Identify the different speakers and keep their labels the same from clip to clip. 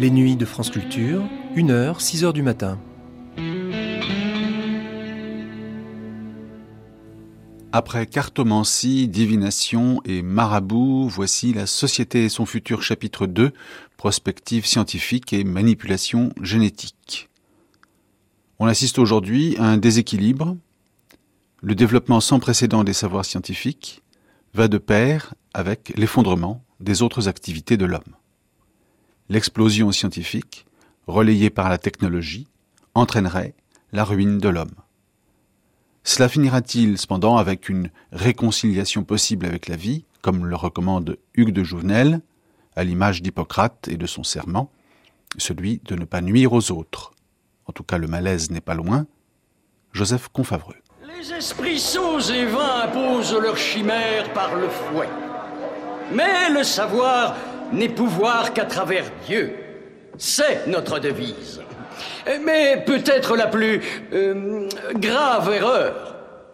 Speaker 1: Les nuits de France Culture, 1h, 6h du matin.
Speaker 2: Après cartomancie, divination et marabout, voici la société et son futur chapitre 2, prospective scientifique et manipulation génétique. On assiste aujourd'hui à un déséquilibre. Le développement sans précédent des savoirs scientifiques va de pair avec l'effondrement des autres activités de l'homme. L'explosion scientifique, relayée par la technologie, entraînerait la ruine de l'homme. Cela finira-t-il cependant avec une réconciliation possible avec la vie, comme le recommande Hugues de Jouvenel, à l'image d'Hippocrate et de son serment, celui de ne pas nuire aux autres? En tout cas, le malaise n'est pas loin. Joseph Confavreux.
Speaker 3: Les esprits sots et vains imposent leurs chimères par le fouet. Mais le savoir n'est pouvoir qu'à travers Dieu. C'est notre devise. Mais peut-être la plus euh, grave erreur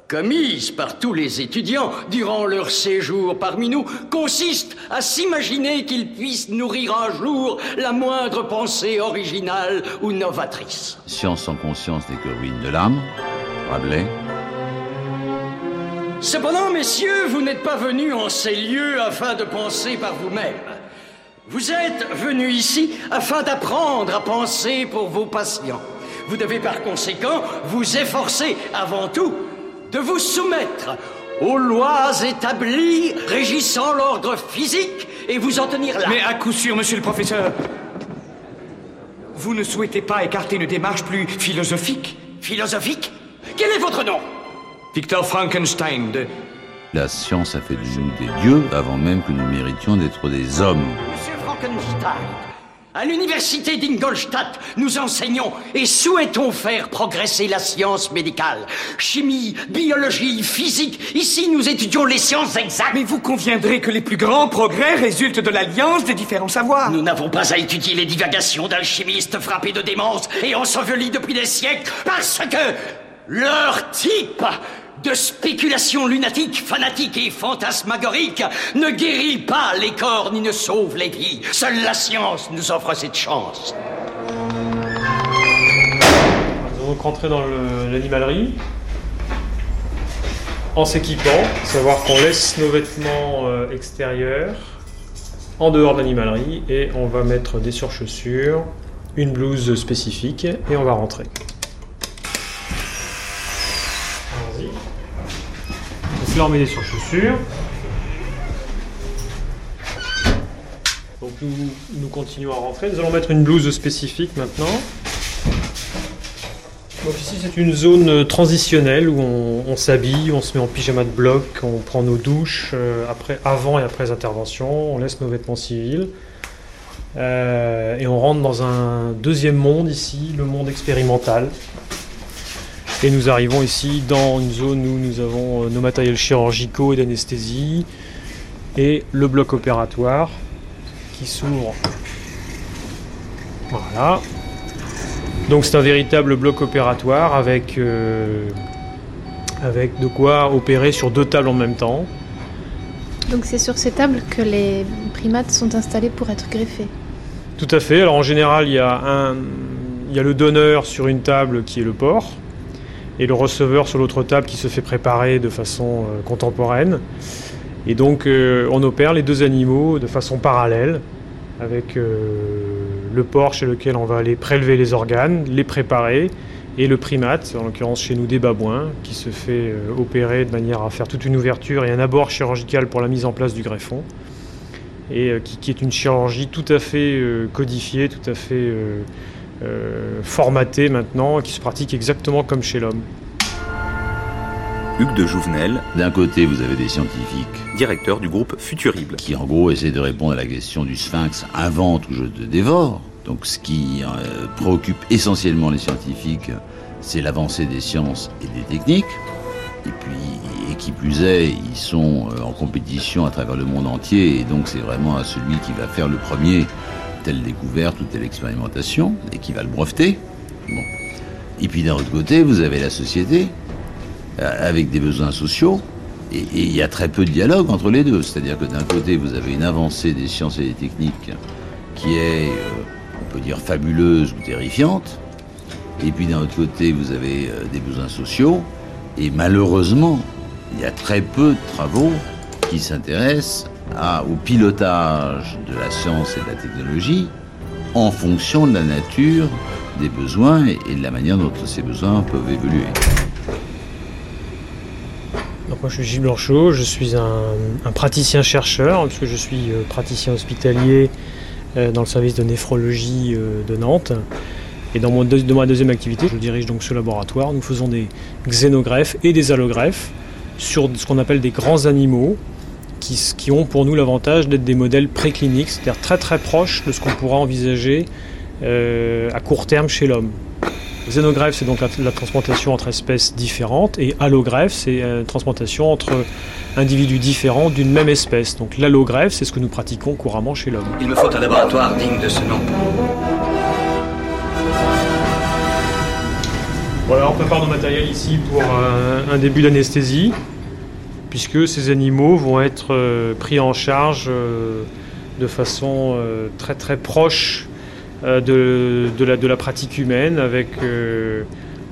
Speaker 3: commise par tous les étudiants durant leur séjour parmi nous consiste à s'imaginer qu'ils puissent nourrir un jour la moindre pensée originale ou novatrice.
Speaker 4: Science sans conscience n'est que ruine de l'âme. Rabelais.
Speaker 3: Cependant, messieurs, vous n'êtes pas venus en ces lieux afin de penser par vous-mêmes. Vous êtes venus ici afin d'apprendre à penser pour vos patients. Vous devez par conséquent vous efforcer avant tout de vous soumettre aux lois établies régissant l'ordre physique et vous en tenir là.
Speaker 5: Mais à coup sûr, monsieur le professeur, vous ne souhaitez pas écarter une démarche plus philosophique?
Speaker 3: Philosophique? Quel est votre nom?
Speaker 5: Victor Frankenstein de...
Speaker 4: La science a fait de nous des dieux avant même que nous méritions d'être des hommes.
Speaker 3: Monsieur Frankenstein, à l'université d'Ingolstadt, nous enseignons et souhaitons faire progresser la science médicale. Chimie, biologie, physique. Ici, nous étudions les sciences exactes.
Speaker 5: Mais vous conviendrez que les plus grands progrès résultent de l'alliance des différents savoirs.
Speaker 3: Nous n'avons pas à étudier les divagations d'alchimistes frappés de démence et ensevelis depuis des siècles parce que leur type de spéculation lunatique, fanatique et fantasmagorique ne guérit pas les corps ni ne sauve les vies. Seule la science nous offre cette chance.
Speaker 6: Donc rentrer dans le- l'animalerie en s'équipant, savoir qu'on laisse nos vêtements euh, extérieurs en dehors de l'animalerie et on va mettre des surchaussures, une blouse spécifique et on va rentrer. Met des surchaussures. Donc nous, continuons à rentrer. Nous allons mettre une blouse spécifique maintenant. Donc ici c'est une zone euh, transitionnelle où on, s'habille, on se met en pyjama de bloc, on prend nos douches euh, après, avant et après les interventions, on laisse nos vêtements civils Euh, et on rentre dans un deuxième monde ici, le monde expérimental. Et nous arrivons ici dans une zone où nous avons euh, nos matériels chirurgicaux et d'anesthésie et le bloc opératoire qui s'ouvre. Voilà. Donc c'est un véritable bloc opératoire avec, euh, avec de quoi opérer sur deux tables en même temps.
Speaker 7: Donc c'est sur ces tables que les primates sont installés pour être greffés.
Speaker 6: Tout à fait. Alors en général, il y a, un, il y a le donneur sur une table qui est le porc et le receveur sur l'autre table qui se fait préparer de façon euh, contemporaine. Et donc euh, on opère les deux animaux de façon parallèle avec euh, le porc chez lequel on va aller prélever les organes, les préparer et le primate, en l'occurrence chez nous des babouins, qui se fait opérer de manière à faire toute une ouverture et un abord chirurgical pour la mise en place du greffon et qui, est une chirurgie tout à fait codifiée, tout à fait euh, formatée maintenant, qui se pratique exactement comme chez l'homme.
Speaker 8: Hugues de Jouvenel,
Speaker 4: D'un côté, vous avez des scientifiques
Speaker 8: directeur du groupe Futurible.
Speaker 4: qui, en gros, essaient de répondre à la question du sphinx invente ou je te dévore. Donc, ce qui euh, préoccupe essentiellement les scientifiques, c'est l'avancée des sciences et des techniques. Et puis, et qui plus est, ils sont euh, en compétition à travers le monde entier, et donc c'est vraiment à celui qui va faire le premier telle découverte ou telle expérimentation, et qui va le breveter. Bon. Et puis d'un autre côté, vous avez la société, euh, avec des besoins sociaux, et il y a très peu de dialogue entre les deux. C'est-à-dire que d'un côté, vous avez une avancée des sciences et des techniques qui est, euh, on peut dire fabuleuses ou terrifiantes. Et puis d'un autre côté, vous avez euh, des besoins sociaux. Et malheureusement, il y a très peu de travaux qui s'intéressent au pilotage de la science et de la technologie en fonction de la nature des besoins et de la manière dont ces besoins peuvent évoluer.
Speaker 6: Donc moi je suis Gilles Blanchot, je suis un, praticien-chercheur, puisque je suis euh, praticien hospitalier euh, dans le service de néphrologie euh, de Nantes. Et dans, mon ma deuxième activité, je dirige donc ce laboratoire. Nous faisons des xénogreffes et des allogreffes sur ce qu'on appelle des grands animaux, qui, ont pour nous l'avantage d'être des modèles précliniques, c'est-à-dire très très proches de ce qu'on pourra envisager euh, à court terme chez l'homme. Xénogreffe, c'est donc la, transplantation entre espèces différentes, et allogreffe, c'est la transplantation entre individus différents d'une même espèce. Donc l'allogreffe, c'est ce que nous pratiquons couramment chez l'homme.
Speaker 3: Il me faut un laboratoire digne de ce nom.
Speaker 6: Voilà, on prépare nos matériels ici pour un début d'anesthésie puisque ces animaux vont être euh, pris en charge euh, de façon euh, très très proche de, la, de, la, pratique humaine, avec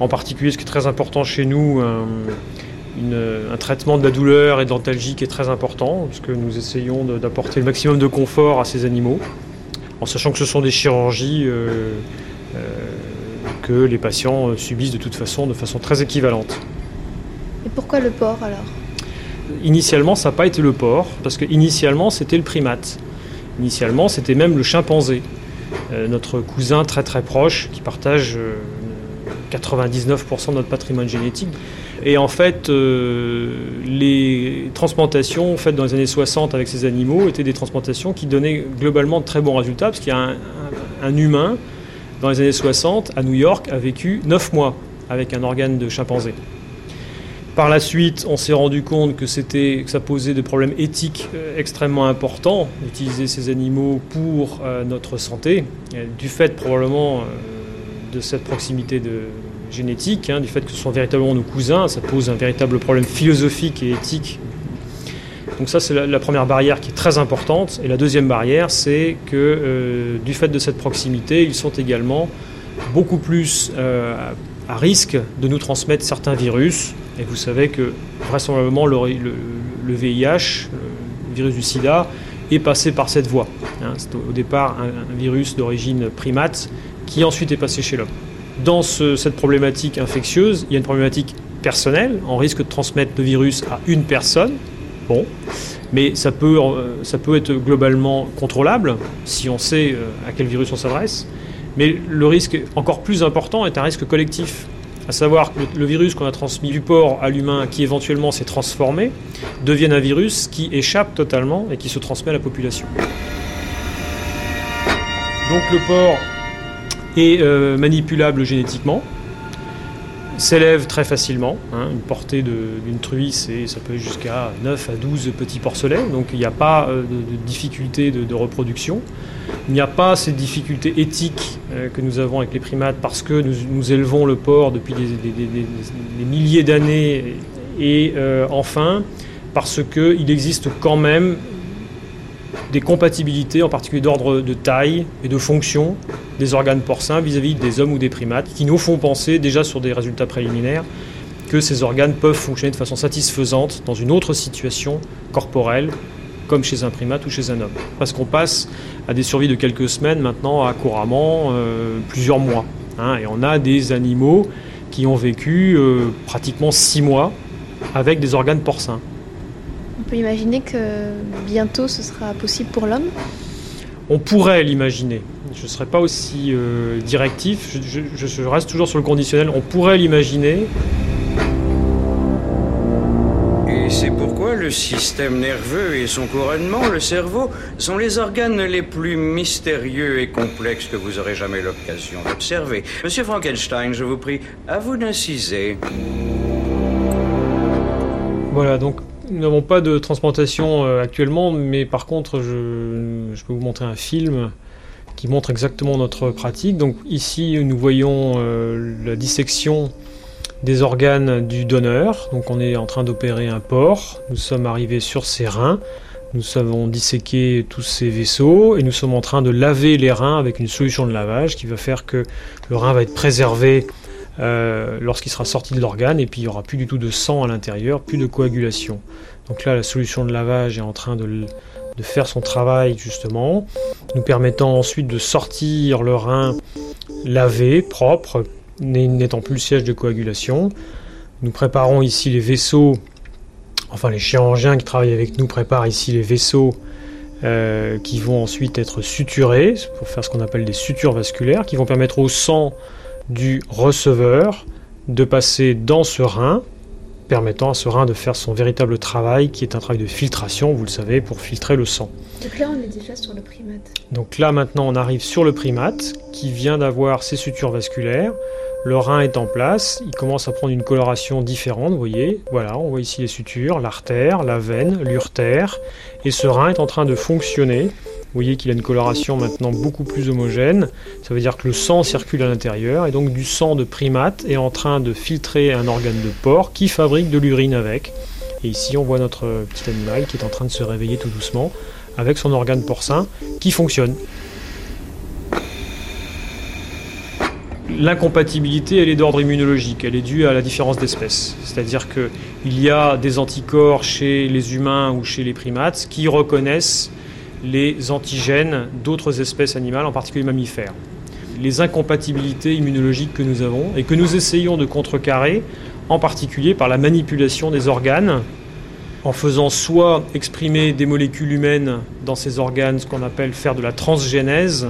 Speaker 6: en particulier ce qui est très important chez nous, un, traitement de la douleur et d'antalgie qui est très important, puisque nous essayons d'apporter le maximum de confort à ces animaux, en sachant que ce sont des chirurgies que les patients subissent de toute façon de façon très équivalente.
Speaker 7: Et pourquoi le porc alors?
Speaker 6: Initialement, ça n'a pas été le porc, parce que initialement, c'était le primate. Initialement, c'était même le chimpanzé, euh, notre cousin très très proche, qui partage 99% euh, de notre patrimoine génétique. Et en fait, euh, les transplantations faites dans les années 60 avec ces animaux étaient des transplantations qui donnaient globalement de très bons résultats, parce qu'il y a un, humain, dans les années 60, à New York, a vécu 9 mois avec un organe de chimpanzé. Par la suite, on s'est rendu compte que, ça posait des problèmes éthiques euh, extrêmement importants d'utiliser ces animaux pour euh, notre santé, du fait probablement euh, de cette proximité de, génétique, hein, du fait que ce sont véritablement nos cousins, ça pose un véritable problème philosophique et éthique. Donc ça, c'est la, première barrière qui est très importante. Et la deuxième barrière, c'est que du fait de cette proximité, ils sont également beaucoup plus à risque de nous transmettre certains virus. Et vous savez que vraisemblablement le, VIH, le virus du sida, est passé par cette voie. Hein. c'est au départ un, virus d'origine primate qui ensuite est passé chez l'homme. Dans cette problématique infectieuse, il y a une problématique personnelle. On risque de transmettre le virus à une personne. Bon, mais ça peut, euh, être globalement contrôlable si on sait euh, à quel virus on s'adresse. Mais le risque encore plus important est un risque collectif. À savoir que le virus qu'on a transmis du porc à l'humain, qui éventuellement s'est transformé, devienne un virus qui échappe totalement et qui se transmet à la population. Donc le porc est euh, manipulable génétiquement, s'élève très facilement. Hein. une portée d'une truie, ça peut être jusqu'à 9 à 12 petits porcelets, donc il n'y a pas euh, de, difficulté de, reproduction. Il n'y a pas ces difficultés éthiques euh, que nous avons avec les primates parce que nous, élevons le porc depuis des, milliers d'années et euh, enfin parce qu'il existe quand même des compatibilités, en particulier d'ordre de taille et de fonction des organes porcins vis-à-vis des hommes ou des primates, qui nous font penser déjà sur des résultats préliminaires que ces organes peuvent fonctionner de façon satisfaisante dans une autre situation corporelle, comme chez un primate ou chez un homme. Parce qu'on passe à des survies de quelques semaines maintenant à couramment euh, plusieurs mois. Hein, et on a des animaux qui ont vécu euh, pratiquement six mois avec des organes porcins.
Speaker 7: On peut imaginer que bientôt ce sera possible pour l'homme
Speaker 6: On pourrait l'imaginer. Je ne serais pas aussi euh, directif, je, reste toujours sur le conditionnel. On pourrait l'imaginer.
Speaker 3: Et c'est pourquoi le système nerveux et son couronnement, le cerveau, sont les organes les plus mystérieux et complexes que vous aurez jamais l'occasion d'observer. Monsieur Frankenstein, je vous prie, à vous d'inciser.
Speaker 6: Voilà, donc nous n'avons pas de transplantation euh, actuellement, mais par contre, je, peux vous montrer un film qui montre exactement notre pratique. Donc ici, nous voyons euh, la dissection des organes du donneur. Donc on est en train d'opérer un porc. Nous sommes arrivés sur ses reins. Nous avons disséqué tous ces vaisseaux et nous sommes en train de laver les reins avec une solution de lavage qui va faire que le rein va être préservé euh, lorsqu'il sera sorti de l'organe et puis il n'y aura plus du tout de sang à l'intérieur, plus de coagulation. Donc là, la solution de lavage est en train de, faire son travail justement, nous permettant ensuite de sortir le rein lavé, propre, n'étant plus le siège de coagulation. Nous préparons ici les vaisseaux enfin les chirurgiens qui travaillent avec nous préparent ici les vaisseaux euh, qui vont ensuite être suturés pour faire ce qu'on appelle des sutures vasculaires, qui vont permettre au sang du receveur de passer dans ce rein, permettant à ce rein de faire son véritable travail, qui est un travail de filtration, vous le savez, pour filtrer le sang.
Speaker 7: Donc là, on est déjà sur le primate.
Speaker 6: Donc là, maintenant, on arrive sur le primate, qui vient d'avoir ses sutures vasculaires. Le rein est en place, il commence à prendre une coloration différente, vous voyez. Voilà, on voit ici les sutures, l'artère, la veine, l'urtère. Et ce rein est en train de fonctionner. Vous voyez qu'il a une coloration maintenant beaucoup plus homogène. Ça veut dire que le sang circule à l'intérieur. Et donc du sang de primate est en train de filtrer un organe de porc qui fabrique de l'urine avec. Et ici, on voit notre petit animal qui est en train de se réveiller tout doucement avec son organe porcin qui fonctionne. L'incompatibilité, elle est d'ordre immunologique, elle est due à la différence d'espèces. C'est-à-dire qu'il y a des anticorps chez les humains ou chez les primates qui reconnaissent les antigènes d'autres espèces animales, en particulier mammifères. Les incompatibilités immunologiques que nous avons et que nous essayons de contrecarrer, en particulier par la manipulation des organes, en faisant soit exprimer des molécules humaines dans ces organes, ce qu'on appelle faire de la transgénèse,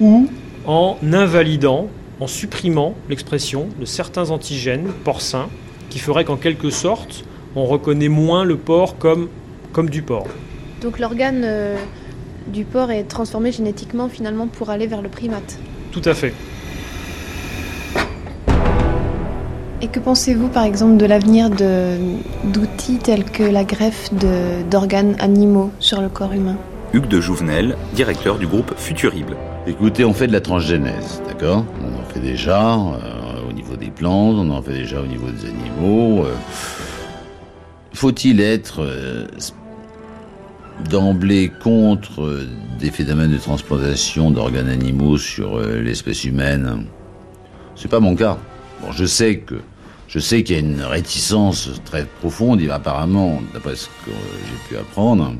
Speaker 6: ou en invalidant en supprimant l'expression de certains antigènes porcins qui feraient qu'en quelque sorte, on reconnaît moins le porc comme, comme du porc.
Speaker 7: Donc l'organe euh, du porc est transformé génétiquement finalement pour aller vers le primate.
Speaker 6: Tout à fait.
Speaker 7: Et que pensez-vous par exemple de l'avenir d'outils tels que la greffe d'organes animaux sur le corps humain?
Speaker 8: Hugues de Jouvenel, directeur du groupe Futurible.
Speaker 4: Écoutez, on fait de la transgénèse, d'accord? On en fait déjà euh, au niveau des plantes, on en fait déjà au niveau des animaux. Euh. Faut-il être euh, d'emblée contre des phénomènes de transplantation d'organes animaux sur l'espèce humaine C'est pas mon cas. Bon, je sais que je sais qu'il y a une réticence très profonde. Apparemment, d'après ce que j'ai pu apprendre,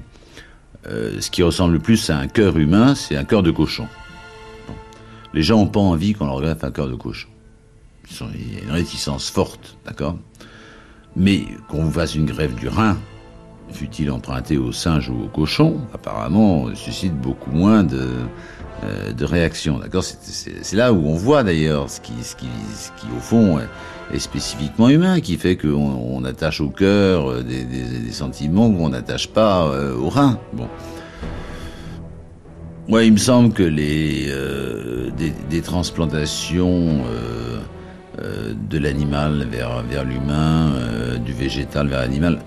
Speaker 4: ce qui ressemble le plus à un cœur humain, c'est un cœur de cochon. Les gens n'ont pas envie qu'on leur greffe un cœur de cochon. Il y a une réticence forte, d'accord? Mais qu'on vous fasse une greffe du rein, fut-il emprunté au singe ou au cochon, apparemment suscite beaucoup moins de, euh, réactions, d'accord? C'est là où on voit d'ailleurs ce qui, ce, qui, ce au fond, est spécifiquement humain, qui fait qu'on on attache au cœur euh, des, des, sentiments qu'on n'attache pas euh, au rein. Bon. Il me semble que les euh, des, transplantations euh, euh, de l'animal vers vers l'humain, euh, du végétal vers l'animal,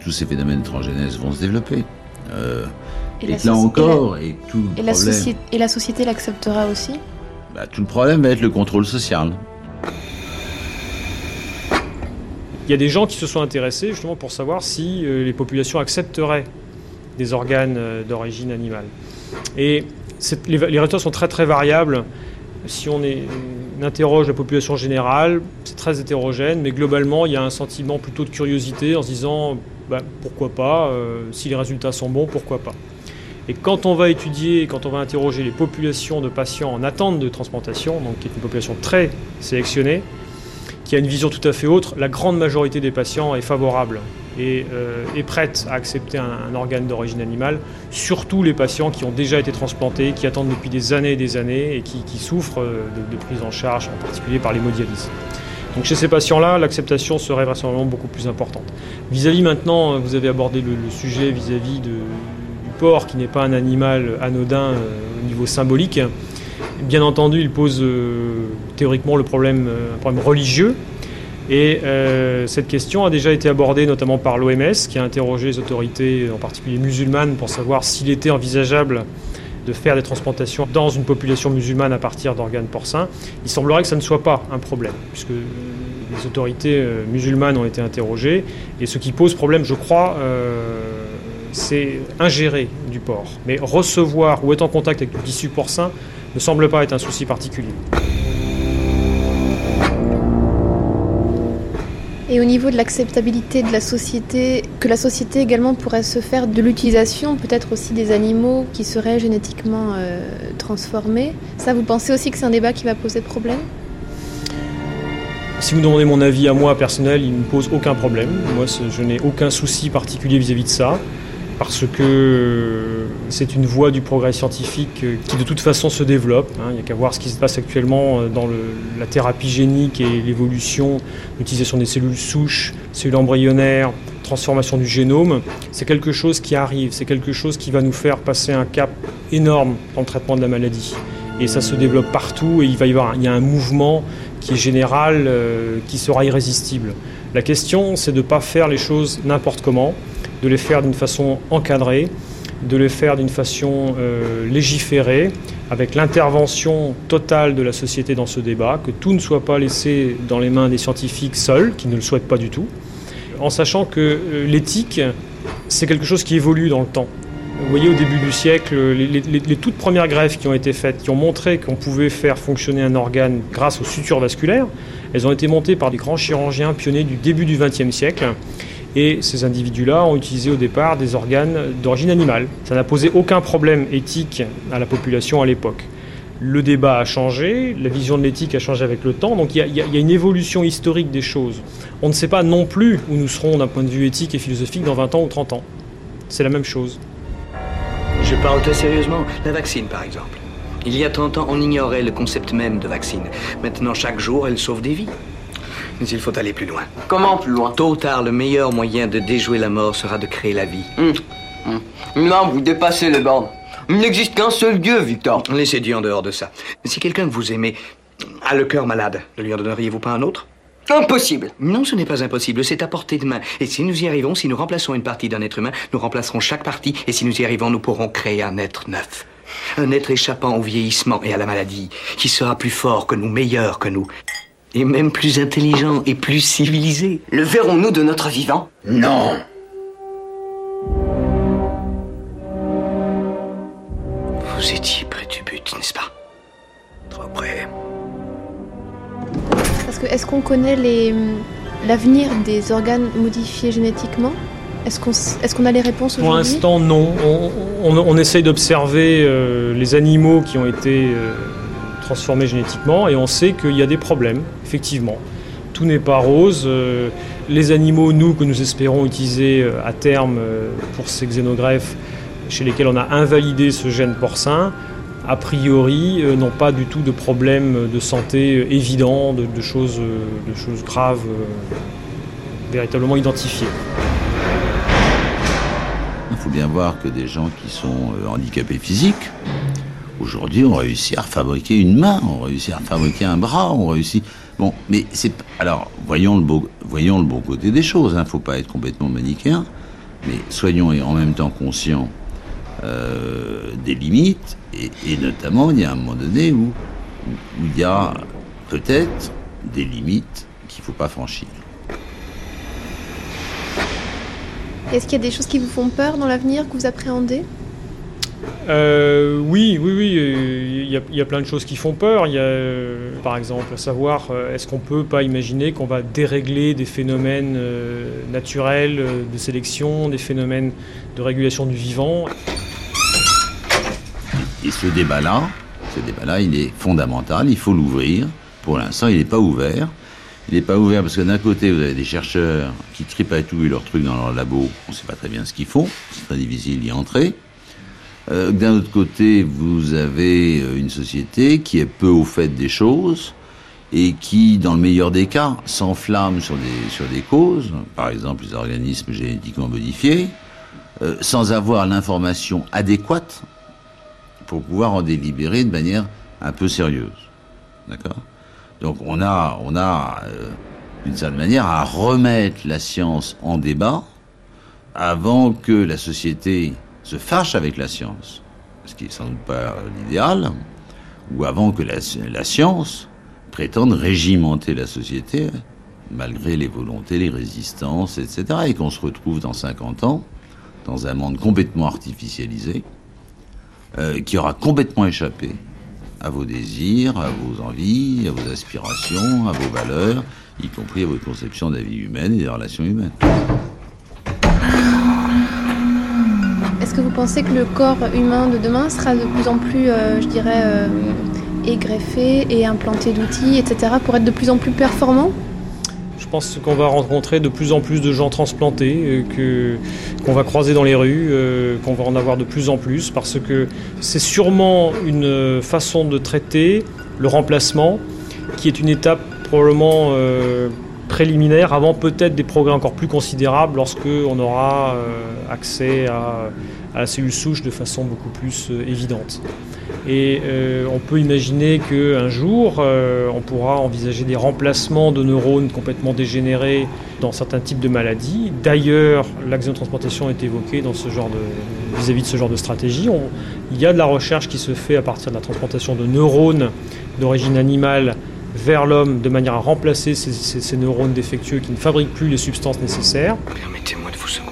Speaker 4: tous ces phénomènes de transgénèse vont se développer. et, et là encore, et, la, tout
Speaker 7: et,
Speaker 4: la
Speaker 7: société, et la société l'acceptera aussi?
Speaker 4: Bah, Tout le problème va être le contrôle social.
Speaker 6: Il y a des gens qui se sont intéressés justement pour savoir si les populations accepteraient des organes d'origine animale. Et les, les, résultats sont très très variables. Si on, interroge la population générale, c'est très hétérogène, mais globalement, il y a un sentiment plutôt de curiosité en se disant bah, pourquoi pas, euh, si les résultats sont bons, pourquoi pas. Et quand on va étudier, quand on va interroger les populations de patients en attente de transplantation, donc qui est une population très sélectionnée, qui a une vision tout à fait autre, la grande majorité des patients est favorable et euh, est prête à accepter un, organe d'origine animale, surtout les patients qui ont déjà été transplantés, qui attendent depuis des années et des années et qui, souffrent de, de, prise en charge, en particulier par l'hémodialyse. Donc chez ces patients-là, l'acceptation serait vraisemblablement beaucoup plus importante. Vis-à-vis -vis maintenant, vous avez abordé le, sujet vis-à-vis -vis du porc, qui n'est pas un animal anodin euh, au niveau symbolique. Bien entendu, il pose euh, théoriquement le problème, euh, un problème religieux, et euh, cette question a déjà été abordée notamment par l'OMS, qui a interrogé les autorités, en particulier musulmanes, pour savoir s'il était envisageable de faire des transplantations dans une population musulmane à partir d'organes porcins. Il semblerait que ça ne soit pas un problème, puisque les autorités euh, musulmanes ont été interrogées. Et ce qui pose problème, je crois, euh, c'est ingérer du porc. Mais recevoir ou être en contact avec du tissu porcin ne semble pas être un souci particulier.
Speaker 7: Et au niveau de l'acceptabilité de la société, que la société également pourrait se faire de l'utilisation peut-être aussi des animaux qui seraient génétiquement euh, transformés, ça vous pensez aussi que c'est un débat qui va poser problème?
Speaker 6: Si vous demandez mon avis à moi personnel, il ne me pose aucun problème. Moi, je n'ai aucun souci particulier vis-à-vis de ça, parce que c'est une voie du progrès scientifique euh, qui de toute façon se développe. Hein. Il n'y a qu'à voir ce qui se passe actuellement euh, dans la thérapie génique et l'évolution, l'utilisation des cellules souches, cellules embryonnaires, transformation du génome. C'est quelque chose qui arrive, c'est quelque chose qui va nous faire passer un cap énorme dans le traitement de la maladie. Et ça se développe partout et il va y avoir il y a un mouvement qui est général, euh, qui sera irrésistible. La question, c'est de ne pas faire les choses n'importe comment, de les faire d'une façon encadrée, de les faire d'une façon euh, légiférée, avec l'intervention totale de la société dans ce débat, que tout ne soit pas laissé dans les mains des scientifiques seuls, qui ne le souhaitent pas du tout, en sachant que euh, l'éthique, c'est quelque chose qui évolue dans le temps. Vous voyez, au début du siècle, les, toutes premières greffes qui ont été faites, qui ont montré qu'on pouvait faire fonctionner un organe grâce aux sutures vasculaires, elles ont été montées par des grands chirurgiens pionniers du début du XXe siècle. Et ces individus-là ont utilisé au départ des organes d'origine animale. Ça n'a posé aucun problème éthique à la population à l'époque. Le débat a changé, la vision de l'éthique a changé avec le temps, donc il y, a une évolution historique des choses. On ne sait pas non plus où nous serons d'un point de vue éthique et philosophique dans 20 ans ou 30 ans. C'est la même chose.
Speaker 9: Je parle très sérieusement. La vaccine, par exemple. Il y a 30 ans, on ignorait le concept même de vaccine. Maintenant, chaque jour, elle sauve des vies. Mais il faut aller plus loin.
Speaker 10: Comment plus loin?
Speaker 9: Tôt ou tard, le meilleur moyen de déjouer la mort sera de créer la vie.
Speaker 10: Hum, hum. Là, vous dépassez les bornes. Il n'existe qu'un seul Dieu, Victor.
Speaker 9: Laissez Dieu en dehors de ça. Si quelqu'un que vous aimez a le cœur malade, ne lui en donneriez-vous pas un autre?
Speaker 10: Impossible.
Speaker 9: Non, ce n'est pas impossible, c'est à portée de main. Et si nous y arrivons, si nous remplaçons une partie d'un être humain, nous remplacerons chaque partie. Et si nous y arrivons, nous pourrons créer un être neuf. Un être échappant au vieillissement et à la maladie, qui sera plus fort que nous, meilleur que nous. Et même plus intelligent et plus civilisé.
Speaker 10: Le verrons-nous de notre vivant?
Speaker 9: Non. Vous étiez près du but, n'est-ce pas? Trop près.
Speaker 7: Est-ce qu'on connaît l'avenir des organes modifiés génétiquement? Est-ce qu'on est qu'on a les réponses
Speaker 6: Pour l'instant, non. On, essaye d'observer euh, les animaux qui ont été euh, transformés génétiquement et on sait qu'il y a des problèmes, effectivement. Tout n'est pas rose. Euh, les animaux, nous, que nous espérons utiliser à terme pour ces xénogreffes, chez lesquels on a invalidé ce gène porcin, a priori, euh, n'ont pas du tout de problème de santé euh, évident, de, choses, euh, de choses graves véritablement identifiées.
Speaker 4: Il faut bien voir que des gens qui sont handicapés physiques, aujourd'hui, ont réussi à fabriquer une main, ont réussi à fabriquer un bras, ont réussi. Bon, mais c'est. Alors, voyons le, voyons le bon côté des choses, il hein, ne faut pas être complètement manichéen, mais soyons en même temps conscients des limites et, notamment, il y a un moment donné où il y a peut-être des limites qu'il ne faut pas franchir.
Speaker 7: Est-ce qu'il y a des choses qui vous font peur dans l'avenir, que vous appréhendez?
Speaker 6: Euh, oui, oui, oui, il y, a, plein de choses qui font peur. Il y a, euh, par exemple, à savoir, euh, est-ce qu'on peut pas imaginer qu'on va dérégler des phénomènes naturels de sélection, des phénomènes de régulation du vivant?
Speaker 4: Et ce débat-là, ce débat-là, il est fondamental, il faut l'ouvrir. Pour l'instant, il n'est pas ouvert. Il n'est pas ouvert parce que d'un côté, vous avez des chercheurs qui tripatouillent leurs trucs dans leur labo. On ne sait pas très bien ce qu'ils font. C'est très difficile d'y entrer. Euh, d'un autre côté, vous avez euh, une société qui est peu au fait des choses et qui, dans le meilleur des cas, s'enflamme sur des, causes, par exemple les organismes génétiquement modifiés, euh, sans avoir l'information adéquate pour pouvoir en délibérer de manière un peu sérieuse. D'accord? Donc on a, on a d'une certaine manière, à remettre la science en débat avant que la société fâche avec la science, ce qui est sans doute pas l'idéal, ou avant que la, la science prétende régimenter la société, malgré les volontés, les résistances, etc., et qu'on se retrouve dans 50 ans dans un monde complètement artificialisé, euh, qui aura complètement échappé à vos désirs, à vos envies, à vos aspirations, à vos valeurs, y compris à votre conception de la vie humaine et des relations humaines.
Speaker 7: Est-ce que vous pensez que le corps humain de demain sera de plus en plus, euh, je dirais, euh, égreffé et implanté d'outils, etc., pour être de plus en plus performant?
Speaker 6: Je pense qu'on va rencontrer de plus en plus de gens transplantés, euh, qu'on va croiser dans les rues, euh, qu'on va en avoir de plus en plus, parce que c'est sûrement une façon de traiter le remplacement qui est une étape probablement préliminaire avant peut-être des progrès encore plus considérables lorsque on aura accès à, à la cellule souche de façon beaucoup plus euh, évidente. Et euh, on peut imaginer qu'un jour, euh, on pourra envisager des remplacements de neurones complètement dégénérés dans certains types de maladies. D'ailleurs, l'axonotransplantation est évoquée dans ce genre de, vis-à-vis de ce genre de stratégie. Il y a de la recherche qui se fait à partir de la transplantation de neurones d'origine animale vers l'homme de manière à remplacer ces, ces- neurones défectueux qui ne fabriquent plus les substances nécessaires.
Speaker 9: Permettez-moi de vous.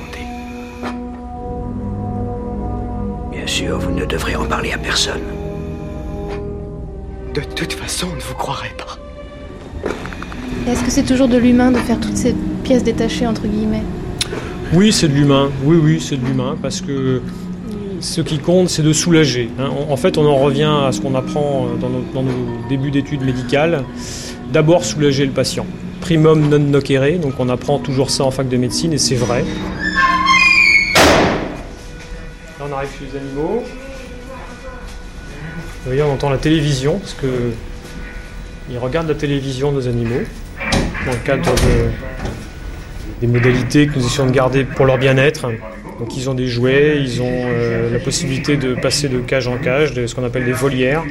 Speaker 9: Sûr, vous ne devrez en parler à personne.
Speaker 5: De toute façon, on ne vous croirait pas.
Speaker 7: Est-ce que c'est toujours de l'humain de faire toutes ces pièces détachées, entre guillemets?
Speaker 6: Oui, c'est de l'humain. Oui, oui, c'est de l'humain parce que ce qui compte, c'est de soulager. hein. En- En fait, on en revient à ce qu'on apprend euh, dans nos, dans nos débuts d'études médicales. D'abord, soulager le patient. Primum non nocere, donc on apprend toujours ça en fac de médecine et c'est vrai. On arrive chez les animaux. Vous voyez, on entend la télévision parce que ils regardent la télévision, nos animaux, dans le cadre de, des modalités que nous essayons de garder pour leur bien-être. Donc ils ont des jouets, ils ont euh, la possibilité de passer de cage en cage, de ce qu'on appelle des volières,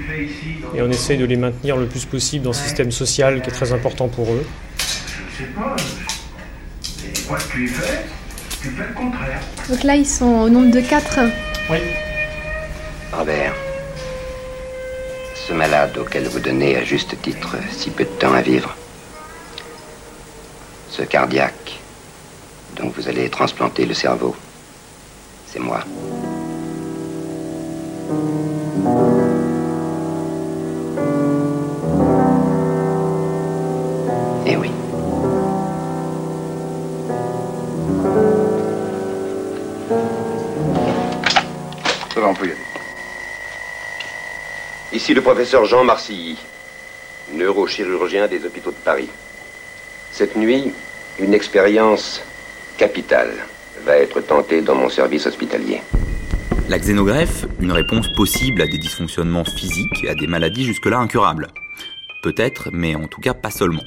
Speaker 6: et on essaye de les maintenir le plus possible dans ce système social qui est très important pour eux.
Speaker 7: Donc là, ils sont au nombre de 4.
Speaker 6: Oui.
Speaker 11: Robert, ce malade auquel vous donnez à juste titre si peu de temps à vivre, ce cardiaque dont vous allez transplanter le cerveau, c'est moi.
Speaker 12: Ici le professeur Jean Marcilly, neurochirurgien des hôpitaux de Paris. Cette nuit, une expérience capitale va être tentée dans mon service hospitalier.
Speaker 8: La xénogreffe, une réponse possible à des dysfonctionnements physiques et à des maladies jusque-là incurables. Peut-être, mais en tout cas pas seulement.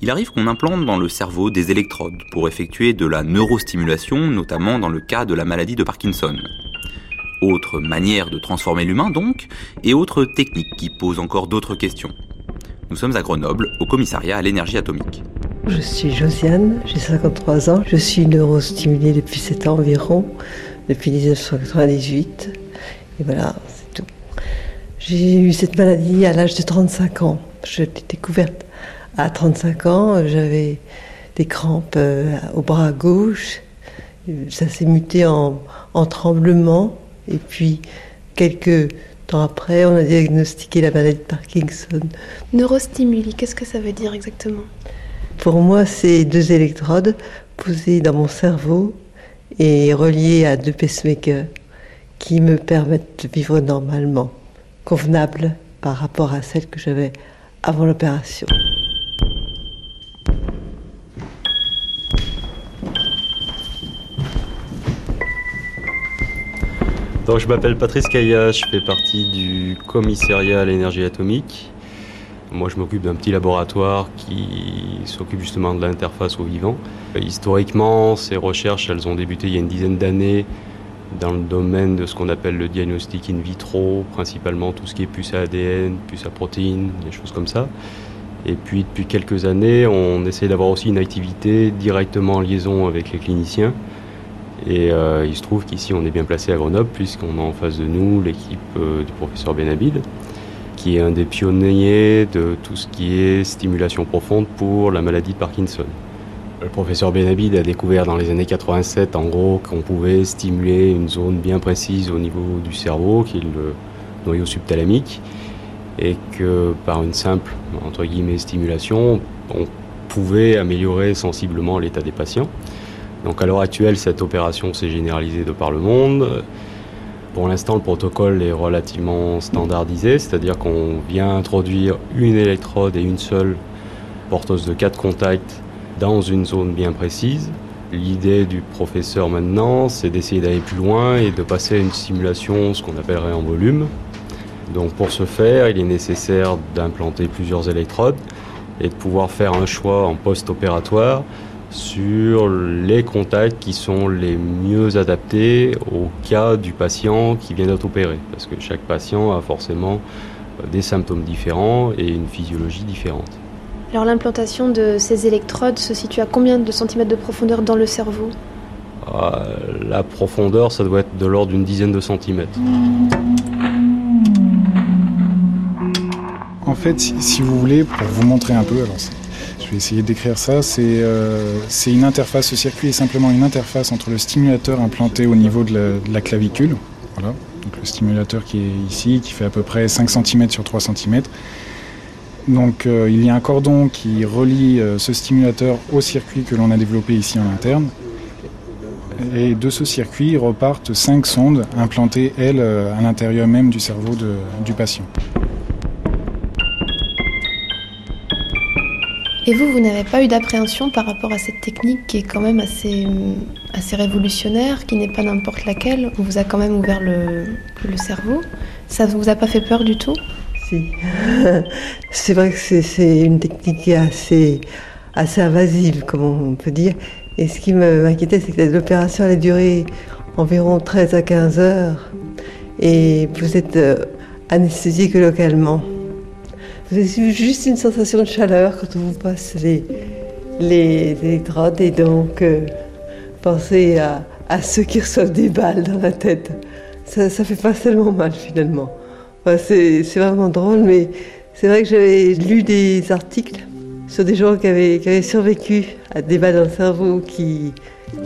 Speaker 8: Il arrive qu'on implante dans le cerveau des électrodes pour effectuer de la neurostimulation, notamment dans le cas de la maladie de Parkinson. Autre manière de transformer l'humain donc, et autre technique qui pose encore d'autres questions. Nous sommes à Grenoble, au commissariat à l'énergie atomique.
Speaker 13: Je suis Josiane, j'ai 53 ans. Je suis neurostimulée depuis 7 ans environ, depuis 1998. Et voilà, c'est tout. J'ai eu cette maladie à l'âge de 35 ans. Je l'ai découverte à 35 ans. J'avais des crampes euh, au bras gauche. Ça s'est muté en, en tremblement. Et puis, quelques temps après, on a diagnostiqué la maladie de Parkinson.
Speaker 7: Neurostimuli, qu'est-ce que ça veut dire exactement?
Speaker 13: Pour moi, c'est deux électrodes posées dans mon cerveau et reliées à deux pacemakers qui me permettent de vivre normalement, convenable par rapport à celle que j'avais avant l'opération.
Speaker 14: Donc, je m'appelle Patrice Caillat, je fais partie du commissariat à l'énergie atomique. Moi, je m'occupe d'un petit laboratoire qui s'occupe justement de l'interface au vivant. Historiquement, ces recherches, elles ont débuté il y a une dizaine d'années dans le domaine de ce qu'on appelle le diagnostic in vitro, principalement tout ce qui est puce à ADN, puce à protéines, des choses comme ça. Et puis, depuis quelques années, on essaie d'avoir aussi une activité directement en liaison avec les cliniciens. Et euh, il se trouve qu'ici, on est bien placé à Grenoble, puisqu'on a en face de nous l'équipe euh, du professeur Benabid, qui est un des pionniers de tout ce qui est stimulation profonde pour la maladie de Parkinson. Le professeur Benabid a découvert dans les années 87 en gros qu'on pouvait stimuler une zone bien précise au niveau du cerveau, qui est le noyau subthalamique, et que par une simple entre guillemets stimulation, on pouvait améliorer sensiblement l'état des patients. Donc à l'heure actuelle, cette opération s'est généralisée de par le monde. Pour l'instant, le protocole est relativement standardisé, c'est-à-dire qu'on vient introduire une électrode et une seule porteuse de quatre contacts dans une zone bien précise. L'idée du professeur maintenant, c'est d'essayer d'aller plus loin et de passer à une simulation, ce qu'on appellerait en volume. Donc pour ce faire, il est nécessaire d'implanter plusieurs électrodes et de pouvoir faire un choix en post-opératoire sur les contacts qui sont les mieux adaptés au cas du patient qui vient d'être opéré. Parce que chaque patient a forcément des symptômes différents et une physiologie différente.
Speaker 7: Alors l'implantation de ces électrodes se situe à combien de centimètres de profondeur dans le cerveau?
Speaker 14: Euh, La profondeur, ça doit être de l'ordre d'une dizaine de centimètres.
Speaker 15: En fait, si vous voulez, pour vous montrer un peu, alors je vais essayer de décrire ça. Euh, c'est une interface, ce circuit est simplement une interface entre le stimulateur implanté au niveau de la, clavicule. Voilà. Donc le stimulateur qui est ici, qui fait à peu près 5 cm sur 3 cm. Donc euh, il y a un cordon qui relie euh, ce stimulateur au circuit que l'on a développé ici en interne. Et de ce circuit repartent 5 sondes implantées, elles, à l'intérieur même du cerveau du patient.
Speaker 7: Et vous, vous n'avez pas eu d'appréhension par rapport à cette technique qui est quand même assez, assez révolutionnaire, qui n'est pas n'importe laquelle On vous a quand même ouvert le, le cerveau? Ça ne vous a pas fait peur du tout?
Speaker 13: Si. c'est vrai que c'est une technique qui est assez, assez invasive, comme on peut dire. Et ce qui m'inquiétait, c'est que l'opération allait durer environ 13 à 15 heures. Et vous êtes euh, anesthésié que localement. Vous avez juste une sensation de chaleur quand on vous passe les, les électrodes et donc euh, pensez à, à, ceux qui reçoivent des balles dans la tête. Ça, ça fait pas tellement mal finalement. c'est vraiment drôle, mais c'est vrai que j'avais lu des articles sur des gens qui avaient, qui avaient survécu à des balles dans le cerveau qui,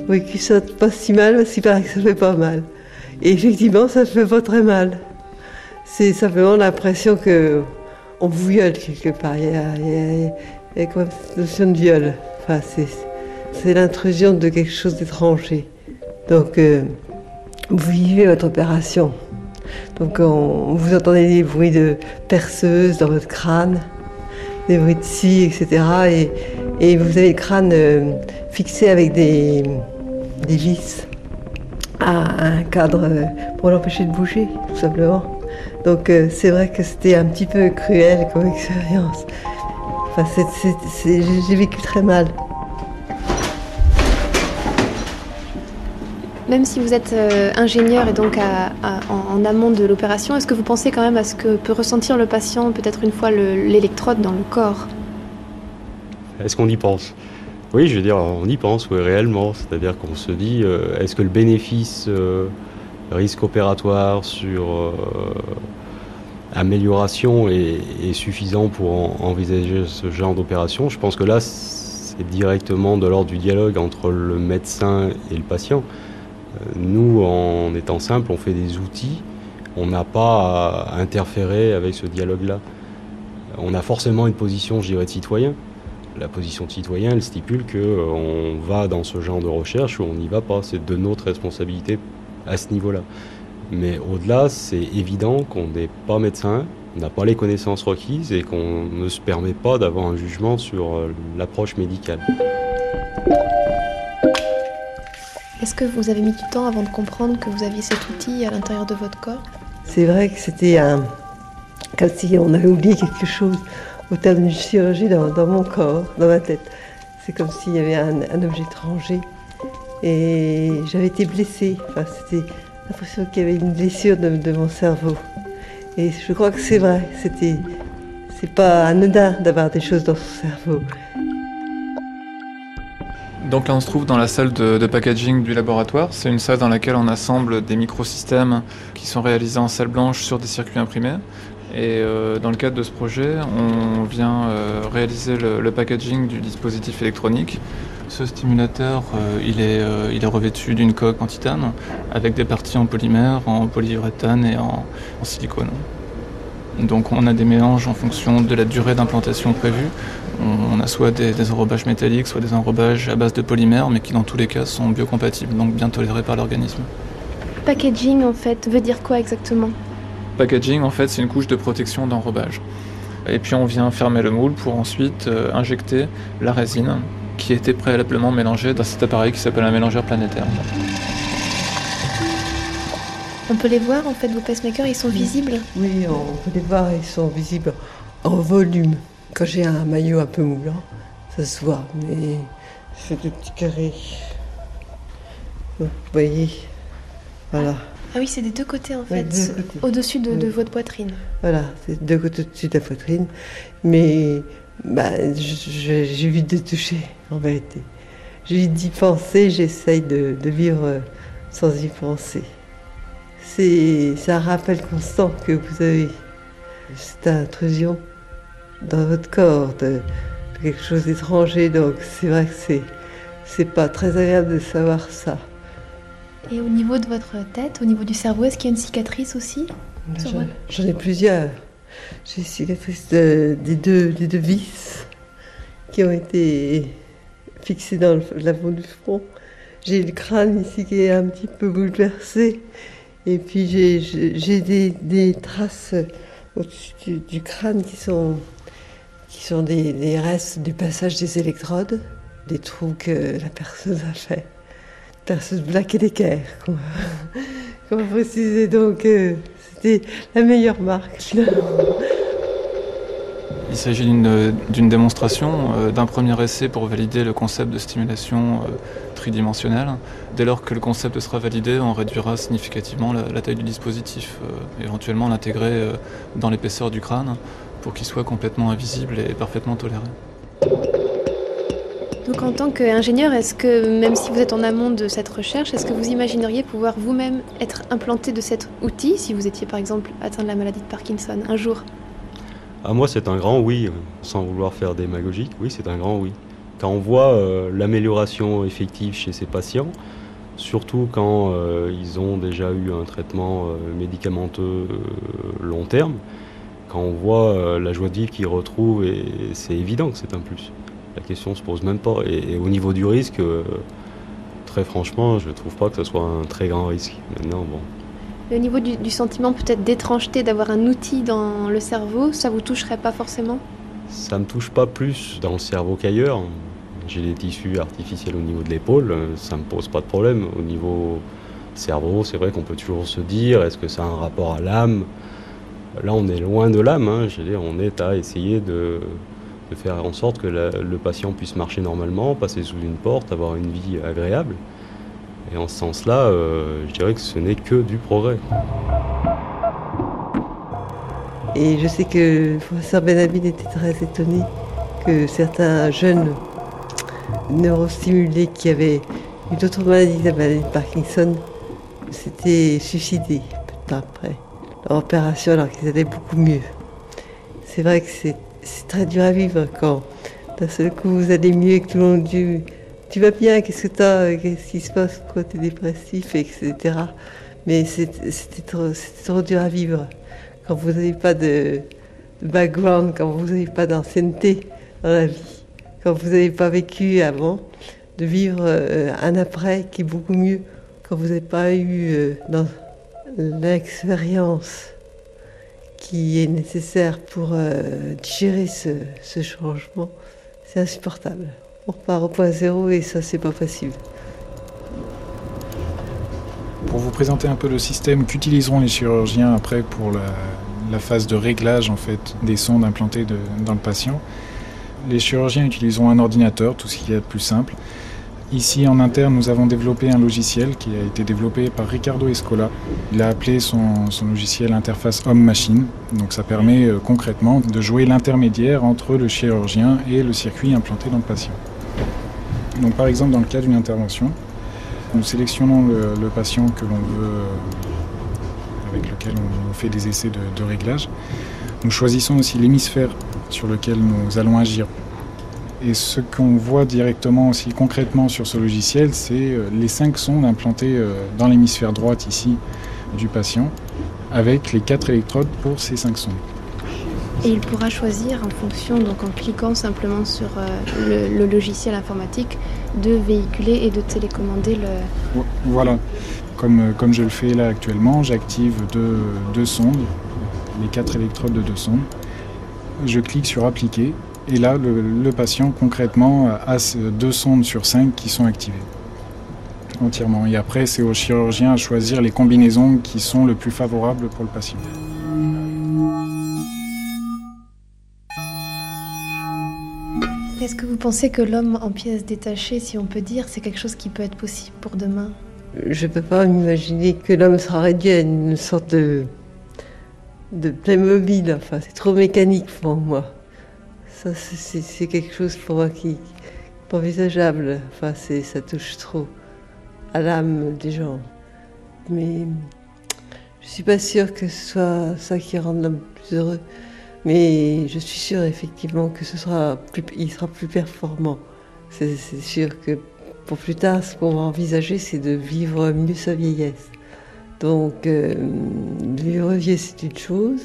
Speaker 13: oui, qui sont pas si mal parce qu'il paraît que ça fait pas mal. Et effectivement, ça fait pas très mal. C'est simplement l'impression que on vous viole quelque part. Il y a, il cette notion de viol. C'est l'intrusion de quelque chose d'étranger. Donc, euh, vous vivez votre opération. Donc, on, vous entendez des bruits de perceuse dans votre crâne, des bruits de scie, etc. Et, et vous avez le crâne euh, fixé avec des, des vis à un cadre euh, pour l'empêcher de bouger, tout simplement. Donc euh, c'est vrai que c'était un petit peu cruel comme expérience. Enfin, j'ai vécu très mal.
Speaker 7: Même si vous êtes euh, ingénieur et donc en, amont de l'opération, est-ce que vous pensez quand même à ce que peut ressentir le patient peut-être une fois l'électrode dans le corps?
Speaker 14: Est-ce qu'on y pense? Oui, je veux dire, on y pense, oui, réellement. C'est-à-dire qu'on se dit, euh, est-ce que le bénéfice risque opératoire sur euh, amélioration est, suffisant pour envisager ce genre d'opération. Je pense que là, c'est directement de l'ordre du dialogue entre le médecin et le patient. Euh, nous, en étant simple, on fait des outils. On n'a pas à interférer avec ce dialogue-là. On a forcément une position, je dirais, de citoyen. La position de citoyen, elle stipule qu'on euh, va dans ce genre de recherche ou on n'y va pas. C'est de notre responsabilité à ce niveau-là. Mais au-delà, c'est évident qu'on n'est pas médecin, on n'a pas les connaissances requises et qu'on ne se permet pas d'avoir un jugement sur euh, l'approche médicale.
Speaker 7: Est-ce que vous avez mis du temps avant de comprendre que vous aviez cet outil à l'intérieur de votre corps?
Speaker 13: C'est vrai que c'était un... comme si on avait oublié quelque chose au terme d'une chirurgie dans, mon corps, dans ma tête. C'est comme s'il y avait un, un objet étranger et j'avais été blessée. Enfin, c'était l'impression qu'il y avait une blessure de, mon cerveau. Et je crois que c'est vrai. C'était, c'est pas anodin d'avoir des choses dans son cerveau.
Speaker 16: Donc là, on se trouve dans la salle de, packaging du laboratoire. C'est une salle dans laquelle on assemble des microsystèmes qui sont réalisés en salle blanche sur des circuits imprimés. Et euh, dans le cadre de ce projet, on vient euh, réaliser le, le, packaging du dispositif électronique. Ce stimulateur, euh, il, est, il, est, revêtu d'une coque en titane avec des parties en polymère, en polyuréthane et en, en silicone. Donc on a des mélanges en fonction de la durée d'implantation prévue. On a soit des, des, enrobages métalliques, soit des enrobages à base de polymère, mais qui dans tous les cas sont biocompatibles, donc bien tolérés par l'organisme.
Speaker 7: Packaging en fait veut dire quoi exactement?
Speaker 16: Packaging en fait c'est une couche de protection d'enrobage. Et puis on vient fermer le moule pour ensuite euh, injecter la résine qui a été préalablement mélangée dans cet appareil qui s'appelle un mélangeur planétaire.
Speaker 7: On peut les voir en fait, vos pacemakers, ils sont visibles
Speaker 13: Oui, on peut les voir, ils sont visibles en volume. Quand j'ai un maillot un peu moulant, ça se voit, mais c'est des petits carrés. Vous voyez, voilà.
Speaker 7: Ah oui, c'est des deux côtés en fait, oui, au-dessus de, oui. de, votre poitrine.
Speaker 13: Voilà, c'est deux côtés au-dessus de la poitrine, mais bah, j'évite de toucher en vérité. D'y penser, j'essaye de, de vivre sans y penser c'est un rappel constant que vous avez cette intrusion dans votre corps de, de quelque chose d'étranger. Donc c'est vrai que c'est pas très agréable de savoir ça.
Speaker 7: Et au niveau de votre tête, au niveau du cerveau, est-ce qu'il y a une cicatrice aussi
Speaker 13: J'en ai plusieurs. J'ai une cicatrice de, des, deux, des deux vis qui ont été fixées dans l'avant du front. J'ai le crâne ici qui est un petit peu bouleversé. Et puis j'ai des, traces au-dessus du, crâne qui sont, qui sont des, restes du passage des électrodes, des trous que la personne a fait. Perceuse black et d'équerre, qu'on va préciser? Donc euh, c'était la meilleure marque.
Speaker 16: Il s'agit d'une démonstration, euh, d'un premier essai pour valider le concept de stimulation euh, tridimensionnelle. Dès lors que le concept sera validé, on réduira significativement la, taille du dispositif, euh, éventuellement l'intégrer dans l'épaisseur du crâne pour qu'il soit complètement invisible et parfaitement toléré.
Speaker 7: Donc en tant qu'ingénieur, est-ce que même si vous êtes en amont de cette recherche, est-ce que vous imagineriez pouvoir vous-même être implanté de cet outil si vous étiez par exemple atteint de la maladie de Parkinson un jour?
Speaker 14: À moi, c'est un grand oui, sans vouloir faire démagogique, oui, c'est un grand oui. Quand on voit euh, l'amélioration effective chez ces patients, surtout quand euh, ils ont déjà eu un traitement euh, médicamenteux long terme, quand on voit la joie de vivre qu'ils retrouvent, et c'est évident que c'est un plus. La question ne se pose même pas. Et, et au niveau du risque, très franchement, je ne trouve pas que ce soit un très grand risque. Maintenant, bon,
Speaker 7: au niveau du, sentiment peut-être d'étrangeté d'avoir un outil dans le cerveau, ça vous toucherait pas forcément?
Speaker 14: Ça me touche pas plus dans le cerveau qu'ailleurs. J'ai des tissus artificiels au niveau de l'épaule, ça me pose pas de problème. Au niveau cerveau, c'est vrai qu'on peut toujours se dire est-ce que ça a un rapport à l'âme? Là, on est loin de l'âme. Hein. On est à essayer de, faire en sorte que le patient puisse marcher normalement, passer sous une porte, avoir une vie agréable. Et en ce sens-là, euh, je dirais que ce n'est que du progrès.
Speaker 13: Et je sais que le professeur Benhabib était très étonné que certains jeunes neurostimulés qui avaient une autre maladie, la maladie de Parkinson, s'étaient suicidés peu de temps après leur opération alors qu'ils allaient beaucoup mieux. C'est vrai que c'est très dur à vivre quand d'un seul coup vous allez mieux et que tout le monde tu vas bien, qu'est-ce que t'as, qu'est-ce qui se passe, pourquoi t'es dépressif, etc. Mais c'était trop, trop dur à vivre. Quand vous n'avez pas de, background, quand vous n'avez pas d'ancienneté dans la vie, quand vous n'avez pas vécu avant, de vivre euh, un après qui est beaucoup mieux, quand vous n'avez pas eu euh, l'expérience qui est nécessaire pour euh, digérer ce, ce changement, c'est insupportable on repart au point zéro et ça c'est pas facile.
Speaker 15: Pour vous présenter un peu le système qu'utiliseront les chirurgiens après pour la, phase de réglage en fait des sondes implantées dans le patient, les chirurgiens utiliseront un ordinateur, tout ce qu'il y a de plus simple. Ici en interne, nous avons développé un logiciel qui a été développé par Ricardo Escola. Il a appelé son, son logiciel interface homme-machine. Donc ça permet euh, concrètement de jouer l'intermédiaire entre le chirurgien et le circuit implanté dans le patient. Par exemple dans le cas d'une intervention, nous sélectionnons le, patient veut, avec lequel on fait des essais de, de, réglage. Nous choisissons aussi l'hémisphère sur lequel nous allons agir. Et ce qu'on voit directement aussi concrètement sur ce logiciel, c'est euh, les cinq sondes implantées euh, dans l'hémisphère droite ici du patient, avec les quatre électrodes pour ces cinq sondes.
Speaker 7: Et il pourra choisir en fonction, donc en cliquant simplement sur euh, le, logiciel informatique, de véhiculer et de télécommander le...
Speaker 15: Voilà, comme, comme je le fais là actuellement, j'active deux, deux sondes, les quatre électrodes de deux sondes. Je clique sur appliquer et là le, le patient concrètement a deux sondes sur cinq qui sont activées entièrement. Et après c'est au chirurgien à choisir les combinaisons qui sont le plus favorables pour le patient.
Speaker 7: Est-ce que vous pensez que l'homme en pièces détachées, si on peut dire, c'est quelque chose qui peut être possible pour demain?
Speaker 13: Je ne peux pas m'imaginer que l'homme sera réduit à une sorte de, de Playmobil. Enfin, c'est trop mécanique pour moi. Ça, c'est quelque chose pour moi qui pas envisageable. Enfin, ça touche trop à l'âme des gens. Mais je ne suis pas sûre que ce soit ça qui rende l'homme plus heureux. Mais je suis sûre effectivement que ce sera plus, il sera plus performant. C'est sûr que pour plus tard, ce qu'on va envisager, c'est de vivre mieux sa vieillesse. Donc, euh, vivre vieux, c'est une chose,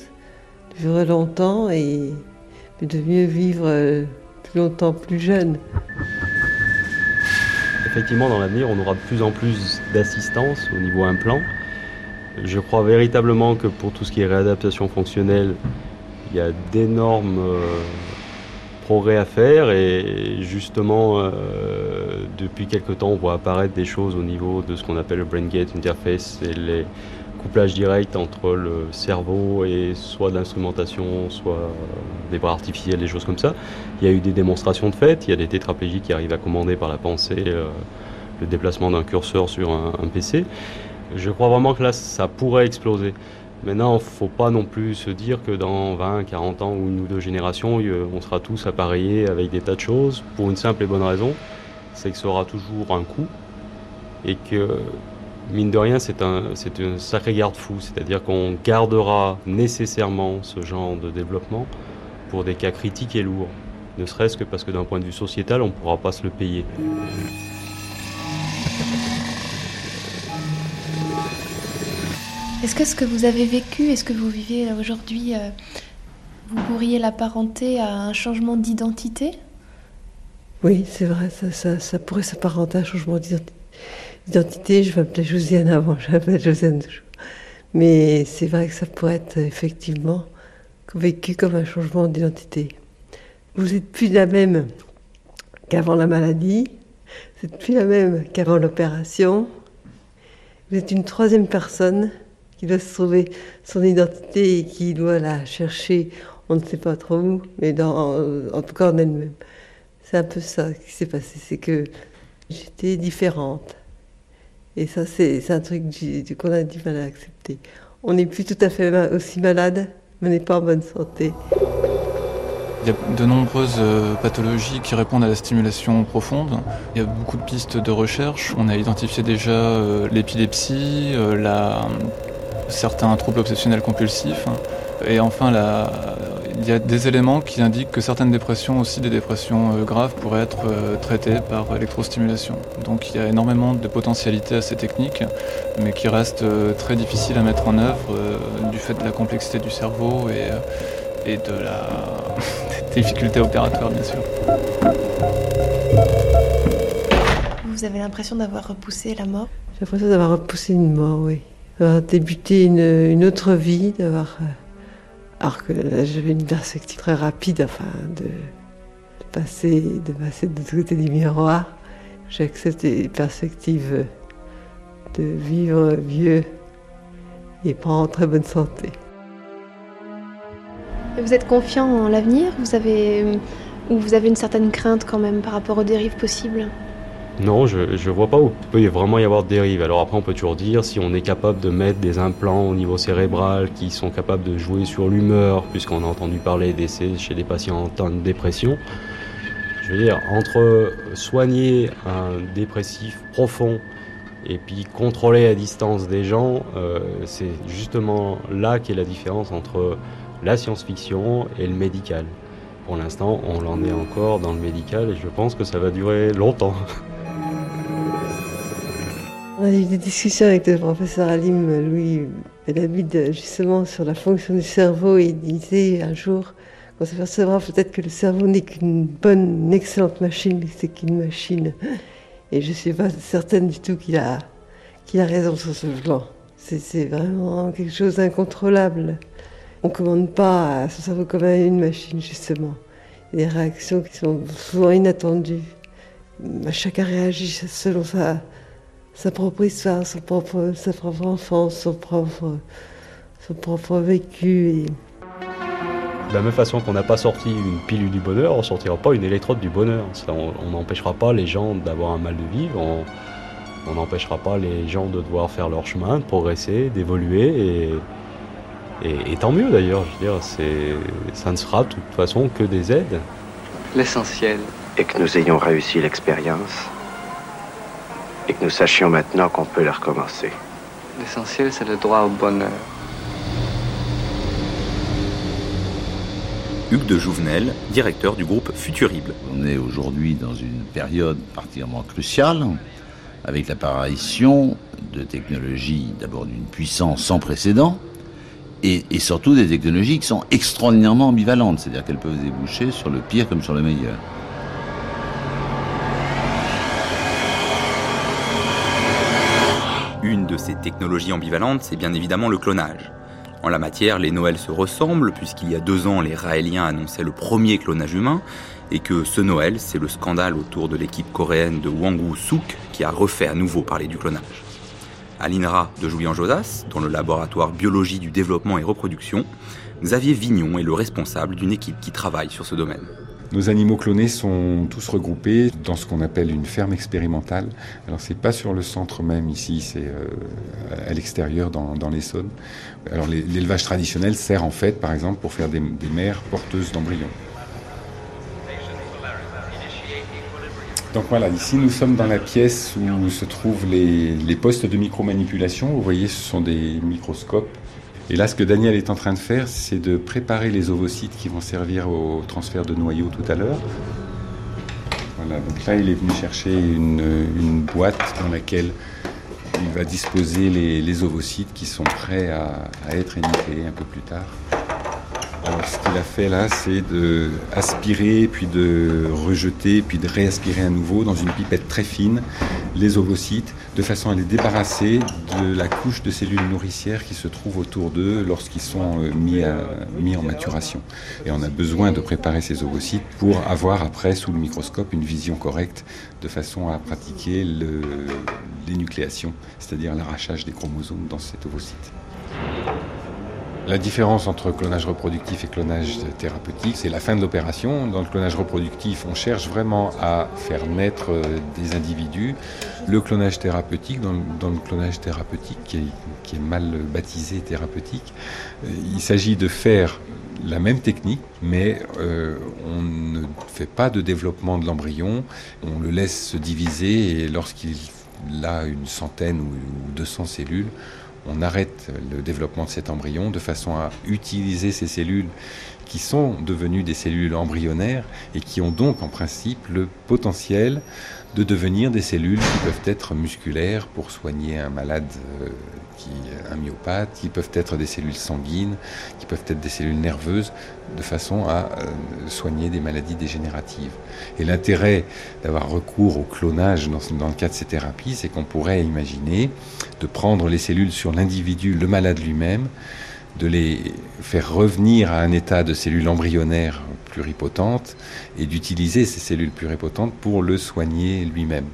Speaker 13: vivre longtemps et de mieux vivre euh, plus longtemps, plus jeune.
Speaker 14: Effectivement, dans l'avenir, on aura de plus en plus d'assistance au niveau implant. Je crois véritablement que pour tout ce qui est réadaptation fonctionnelle, il y a d'énormes euh, progrès à faire et justement euh, depuis quelque temps on voit apparaître des choses au niveau de ce qu'on appelle le brain gate interface et les couplages directs entre le cerveau et soit de l'instrumentation, soit des bras artificiels, des choses comme ça. Il y a eu des démonstrations de fait, il y a des tétraplégiques qui arrivent à commander par la pensée euh, le déplacement d'un curseur sur un PC. Je crois vraiment que là ça pourrait exploser. Maintenant, il ne faut pas non plus se dire que dans 20, 40 ans ou une ou deux générations, on sera tous appareillés avec des tas de choses pour une simple et bonne raison, c'est que ça aura toujours un coût et que, mine de rien, c'est un, un sacré garde-fou, c'est-à-dire qu'on gardera nécessairement ce genre de développement pour des cas critiques et lourds, ne serait-ce que parce que d'un point de vue sociétal, on ne pourra pas se le payer.
Speaker 7: Est-ce que ce que vous avez vécu et ce que vous vivez aujourd'hui, euh, vous pourriez l'apparenter à un changement d'identité?
Speaker 13: Oui, c'est vrai, ça pourrait s'apparenter à un changement d'identité. Je m'appelais Josiane avant, je m'appelle Josiane toujours. Mais c'est vrai que ça pourrait être effectivement vécu comme un changement d'identité. Vous n'êtes plus la même qu'avant la maladie, vous n'êtes plus la même qu'avant l'opération. Vous êtes une troisième personne qui doit se trouver son identité et qui doit la chercher, on ne sait pas trop où, mais en tout cas en elle-même. C'est un peu ça qui s'est passé, c'est que j'étais différente. Et ça, c'est un truc qu'on a du mal à accepter. On n'est plus tout à fait aussi malade, mais on n'est pas en bonne santé.
Speaker 16: Il y a de nombreuses euh, pathologies qui répondent à la stimulation profonde. Il y a beaucoup de pistes de recherche. On a identifié déjà euh, l'épilepsie, euh, la certains troubles obsessionnels compulsifs. Et enfin, il y a des éléments qui indiquent que certaines dépressions, aussi des dépressions euh, graves, pourraient être euh, traitées par électrostimulation. Donc il y a énormément de potentialités à ces techniques, mais qui restent euh, très difficiles à mettre en œuvre du fait de la complexité du cerveau et, et de la difficulté opératoire, bien sûr.
Speaker 7: Vous avez l'impression d'avoir repoussé la mort?
Speaker 13: J'ai l'impression d'avoir repoussé une mort, oui d'avoir débuté une, une, autre vie, d'avoir. Euh, alors que j'avais une perspective très rapide, enfin, de, de passer, de passer de l'autre côté du miroir. J'accepte les perspectives de vivre vieux et pas en très bonne santé.
Speaker 7: Vous êtes confiant en l'avenir? Vous avez ou vous avez une certaine crainte quand même par rapport aux dérives possibles?
Speaker 14: Non, je ne vois pas où il peut vraiment y avoir de dérive. Alors après, on peut toujours dire si on est capable de mettre des implants au niveau cérébral qui sont capables de jouer sur l'humeur, puisqu'on a entendu parler d'essais chez des patients en de dépression. Je veux dire, entre soigner un dépressif profond et puis contrôler à distance des gens, euh, c'est justement là qu'est la différence entre la science-fiction et le médical. Pour l'instant, on l'en est encore dans le médical et je pense que ça va durer longtemps.
Speaker 13: On a eu des discussions avec le professeur Alim Louis Belabide justement sur la fonction du cerveau et il disait un jour qu'on s'apercevra peut-être que le cerveau n'est qu'une bonne, une excellente machine, c'est qu'une machine. Et je ne suis pas certaine du tout qu'il a, qu'il a raison sur ce plan. C'est vraiment quelque chose d'incontrôlable. On ne commande pas son cerveau comme une machine, justement. Il y a des réactions qui sont souvent inattendues. Chacun réagit selon sa, sa propre histoire, son propre, sa propre enfance, son propre, son propre vécu. Et...
Speaker 14: De la même façon qu'on n'a pas sorti une pilule du bonheur, on ne sortira pas une électrode du bonheur. on n'empêchera pas les gens d'avoir un mal de vivre, on n'empêchera pas les gens de devoir faire leur chemin, de progresser, d'évoluer. Et, et, tant mieux d'ailleurs, je veux dire, ça ne sera de toute façon que des aides.
Speaker 9: L'essentiel.
Speaker 11: Et que nous ayons réussi l'expérience et que nous sachions maintenant qu'on peut la recommencer.
Speaker 9: L'essentiel, c'est le droit au bonheur.
Speaker 8: Hugues de Jouvenel, directeur du groupe Futurible.
Speaker 4: On est aujourd'hui dans une période particulièrement cruciale, avec l'apparition de technologies d'abord d'une puissance sans précédent, et, et, surtout des technologies qui sont extraordinairement ambivalentes, c'est-à-dire qu'elles peuvent déboucher sur le pire comme sur le meilleur.
Speaker 8: Ces technologies ambivalentes, c'est bien évidemment le clonage. En la matière, les Noëls se ressemblent, puisqu'il y a deux ans, les Raéliens annonçaient le premier clonage humain, et que ce Noël, c'est le scandale autour de l'équipe coréenne de Wang Suk qui a refait à nouveau parler du clonage. À l'INRA de Julien Josas, dans le laboratoire biologie du développement et reproduction, Xavier Vignon est le responsable d'une équipe qui travaille sur ce domaine.
Speaker 17: Nos animaux clonés sont tous regroupés dans ce qu'on appelle une ferme expérimentale. Alors c'est pas sur le centre même ici, c'est euh, à l'extérieur dans, dans l'Essonne. Alors l'élevage traditionnel sert en fait par exemple pour faire des, mères porteuses d'embryons. Donc voilà, ici nous sommes dans la pièce où se trouvent les, les postes de micromanipulation. Vous voyez, ce sont des microscopes et là, ce que Daniel est en train de faire, c'est de préparer les ovocytes qui vont servir au transfert de noyaux tout à l'heure. Voilà, donc là, il est venu chercher une, boîte dans laquelle il va disposer les, ovocytes qui sont prêts à, être éniqués un peu plus tard. Ce qu'il a fait là, c'est de aspirer, puis de rejeter, puis de réaspirer à nouveau dans une pipette très fine les ovocytes, de façon à les débarrasser de la couche de cellules nourricières qui se trouvent autour d'eux lorsqu'ils sont euh, mis, mis en maturation. Et on a besoin de préparer ces ovocytes pour avoir après, sous le microscope, une vision correcte, de façon à pratiquer l'énucléation, c'est-à-dire l'arrachage des chromosomes dans cet ovocyte. La différence entre clonage reproductif et clonage thérapeutique, c'est la fin de l'opération. Dans le clonage reproductif, on cherche vraiment à faire naître euh, des individus. Le clonage thérapeutique, dans le, clonage thérapeutique, qui est, qui est, mal baptisé thérapeutique, euh, il s'agit de faire la même technique, mais euh, on ne fait pas de développement de l'embryon, on le laisse se diviser et lorsqu'il a une centaine ou 200 cellules, on arrête le développement de cet embryon de façon à utiliser ces cellules qui sont devenues des cellules embryonnaires et qui ont donc en principe le potentiel de devenir des cellules qui peuvent être musculaires pour soigner un malade euh, qui un myopathe, qui peuvent être des cellules sanguines, qui peuvent être des cellules nerveuses, de façon à euh, soigner des maladies dégénératives. Et l'intérêt d'avoir recours au clonage dans, dans, le cas de ces thérapies, c'est qu'on pourrait imaginer de prendre les cellules sur l'individu, le malade lui-même, de les faire revenir à un état de cellules embryonnaires pluripotentes et d'utiliser ces cellules pluripotentes pour le soigner lui-même.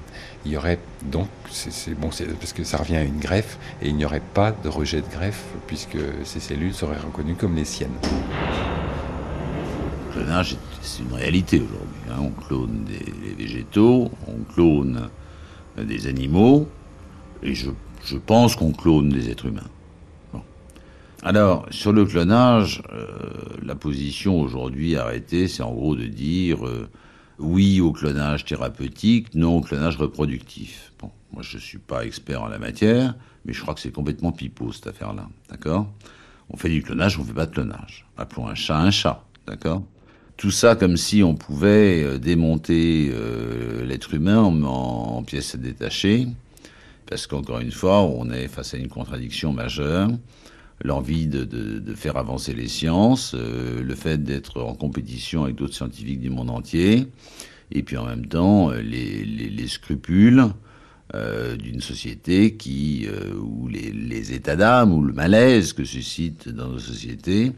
Speaker 17: Il y aurait donc, c'est bon, parce que ça revient à une greffe, et il n'y aurait pas de rejet de greffe puisque ces cellules seraient reconnues comme les siennes.
Speaker 4: Le clonage, c'est une réalité aujourd'hui. Hein. On clone des végétaux, on clone des animaux, et je, pense qu'on clone des êtres humains. Alors, sur le clonage, euh, la position aujourd'hui arrêtée, c'est en gros de dire euh, oui au clonage thérapeutique, non au clonage reproductif. Bon, moi je ne suis pas expert en la matière, mais je crois que c'est complètement pipeau cette affaire-là. D'accord? On fait du clonage, on fait pas de clonage. Appelons un chat un chat, d'accord? Tout ça comme si on pouvait euh, démonter euh, l'être humain en, en, pièces détachées, parce qu'encore une fois, on est face à une contradiction majeure. L'envie de, faire avancer les sciences, euh, le fait d'être en compétition avec d'autres scientifiques du monde entier, et puis en même temps les, les, les scrupules euh, d'une société qui, euh, où les, états d'âme ou le malaise que suscite dans nos sociétés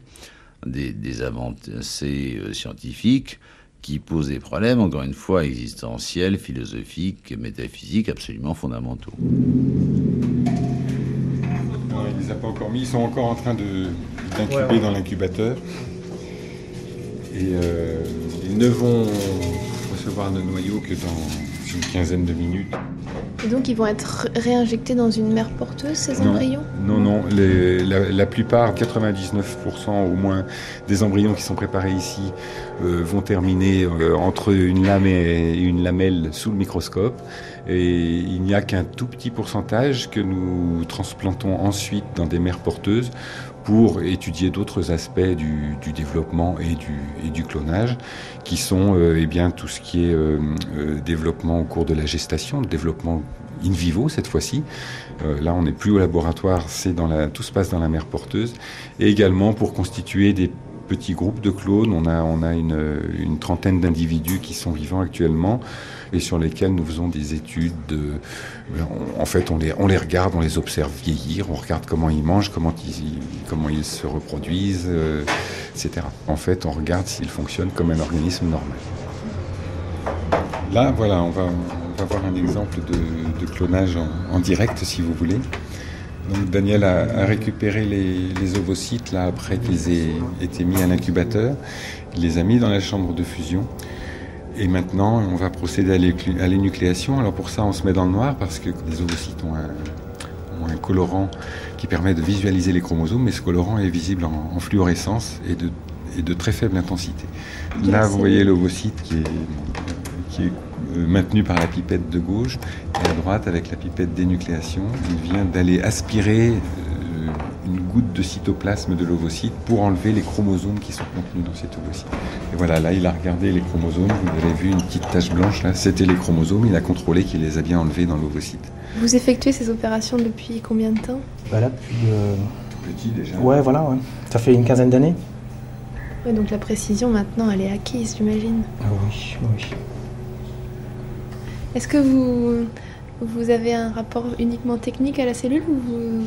Speaker 4: des, des avancées euh, scientifiques qui posent des problèmes, encore une fois, existentiels, philosophiques, métaphysiques, absolument fondamentaux.
Speaker 17: Il les a pas encore mis, ils sont encore en train d'incuber ouais, ouais. dans l'incubateur. Et euh, ils ne vont recevoir de noyaux que dans une quinzaine de minutes.
Speaker 7: Et donc ils vont être réinjectés dans une mère porteuse, ces
Speaker 17: non,
Speaker 7: embryons?
Speaker 17: Non, non. Les, la, la, plupart, 99% au moins, des embryons qui sont préparés ici euh, vont terminer euh, entre une lame et une lamelle sous le microscope. Et il n'y a qu'un tout petit pourcentage que nous transplantons ensuite dans des mères porteuses pour étudier d'autres aspects du, développement et du, clonage, qui sont euh, eh bien, tout ce qui est euh, euh, développement au cours de la gestation, développement in vivo cette fois-ci. Là, on n'est plus au laboratoire, tout se passe dans la mère porteuse, et également pour constituer des petits groupes de clones. On a, une trentaine d'individus qui sont vivants actuellement et sur lesquels nous faisons des études. De, en fait, on les, regarde, on les observe vieillir, on regarde comment ils mangent, comment ils, comment ils se reproduisent, euh, etc. En fait, on regarde s'ils fonctionnent comme un organisme normal. Là, voilà, on va, voir un exemple de, clonage en, direct, si vous voulez. Donc Daniel a, a récupéré les, les, ovocytes là après qu'ils aient été mis à l'incubateur. Il les a mis dans la chambre de fusion. Et maintenant, on va procéder à l'énucléation. Alors pour ça, on se met dans le noir parce que les ovocytes ont un, ont un colorant qui permet de visualiser les chromosomes, mais ce colorant est visible en, en fluorescence et de, et de, très faible intensité. Là, vous voyez l'ovocyte qui est, qui est maintenu par la pipette de gauche et à droite avec la pipette d'énucléation. Il vient d'aller aspirer euh, une goutte de cytoplasme de l'ovocyte pour enlever les chromosomes qui sont contenus dans cet ovocyte. Et voilà, là il a regardé les chromosomes, vous avez vu une petite tache blanche là, c'était les chromosomes, il a contrôlé qu'il les a bien enlevés dans l'ovocyte.
Speaker 7: Vous effectuez ces opérations depuis combien de temps?
Speaker 18: Bah Là depuis... Euh...
Speaker 17: Tout petit déjà.
Speaker 18: Ouais voilà, ouais. ça fait une quinzaine d'années.
Speaker 7: Ouais, donc la précision maintenant elle est acquise j'imagine.
Speaker 18: Ah oui, oui.
Speaker 7: Est-ce que vous, vous avez un rapport uniquement technique à la cellule ou vous,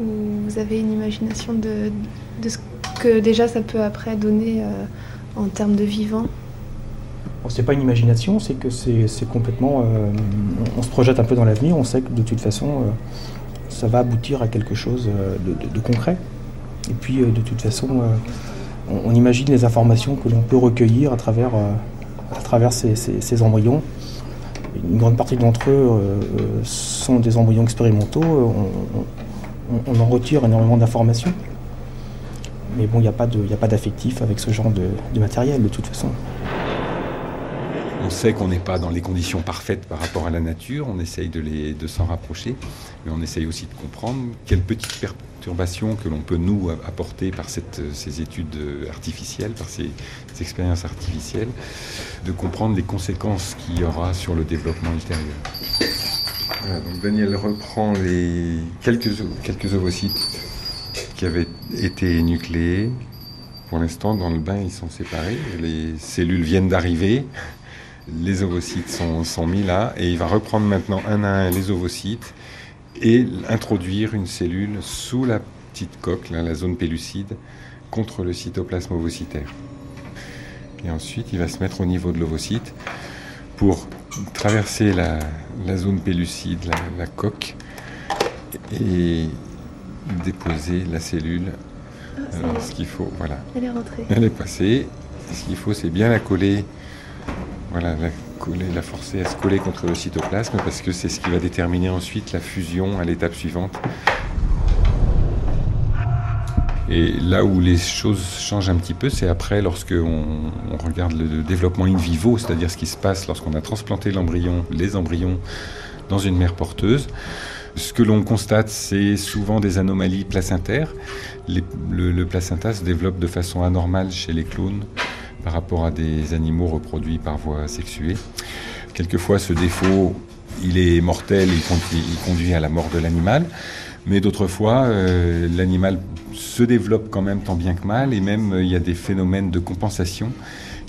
Speaker 7: ou vous avez une imagination de, ce que déjà ça peut après donner euh, en termes de vivant?
Speaker 18: C'est pas une imagination, c'est que c'est complètement. Euh, on se projette un peu dans l'avenir, on sait que de toute façon euh, ça va aboutir à quelque chose de, concret. Et puis de toute façon, on, imagine les informations que l'on peut recueillir à travers, à travers ces, embryons une grande partie d'entre eux sont des embryons expérimentaux. On en retire énormément d'informations. Mais bon, il n'y a pas d'affectif avec ce genre de, matériel, de toute façon.
Speaker 17: On sait qu'on n'est pas dans les conditions parfaites par rapport à la nature, on essaye de, s'en rapprocher, mais on essaye aussi de comprendre quelles petites perturbations que l'on peut nous apporter par cette, ces études artificielles, par ces, expériences artificielles, de comprendre les conséquences qu'il y aura sur le développement ultérieur. Daniel reprend les quelques, ovocytes qui avaient été nucléés. Pour l'instant, dans le bain, ils sont séparés. Les cellules viennent d'arriver les ovocytes sont, sont, mis là et il va reprendre maintenant un à un les ovocytes et introduire une cellule sous la petite coque, la zone pellucide, contre le cytoplasme ovocytaire. Et ensuite, il va se mettre au niveau de l'ovocyte pour traverser la, la zone pellucide, la, la, coque, et déposer la cellule.
Speaker 7: Ah,
Speaker 17: Alors, ce qu'il faut, voilà.
Speaker 7: Elle est rentrée.
Speaker 17: Elle est passée. Ce qu'il faut, c'est bien la coller voilà, la, coller, la forcer à se coller contre le cytoplasme parce que c'est ce qui va déterminer ensuite la fusion à l'étape suivante. Et là où les choses changent un petit peu, c'est après lorsque on, regarde le développement in vivo, c'est-à-dire ce qui se passe lorsqu'on a transplanté l'embryon, les embryons dans une mère porteuse. Ce que l'on constate, c'est souvent des anomalies placentaires. le, placenta se développe de façon anormale chez les clones par rapport à des animaux reproduits par voie sexuée. Quelquefois, ce défaut, il est mortel, il conduit, à la mort de l'animal. Mais d'autres fois, euh, l'animal se développe quand même tant bien que mal, et même euh, il y a des phénomènes de compensation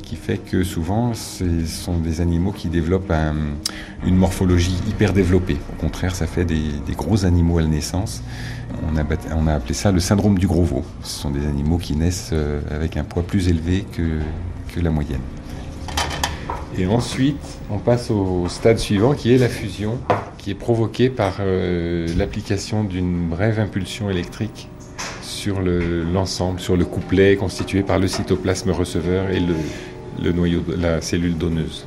Speaker 17: qui fait que souvent ce sont des animaux qui développent une morphologie hyper développée. Au contraire, ça fait des, gros animaux à la naissance. On a, appelé ça le syndrome du gros veau. Ce sont des animaux qui naissent euh, avec un poids plus élevé que la moyenne. Et ensuite, on passe au stade suivant qui est la fusion, qui est provoquée par euh, l'application d'une brève impulsion électrique sur l'ensemble, sur le couplet constitué par le cytoplasme receveur et le, le noyau de la cellule donneuse.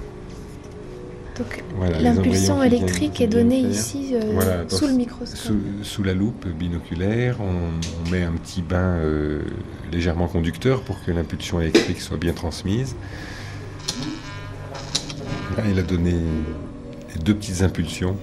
Speaker 7: Donc l'impulsion électrique est donnée ici euh, sous le microscope.
Speaker 17: Sous, la loupe binoculaire, on, met un petit bain euh, légèrement conducteur pour que l'impulsion électrique soit bien transmise. Là, il a donné deux petites impulsions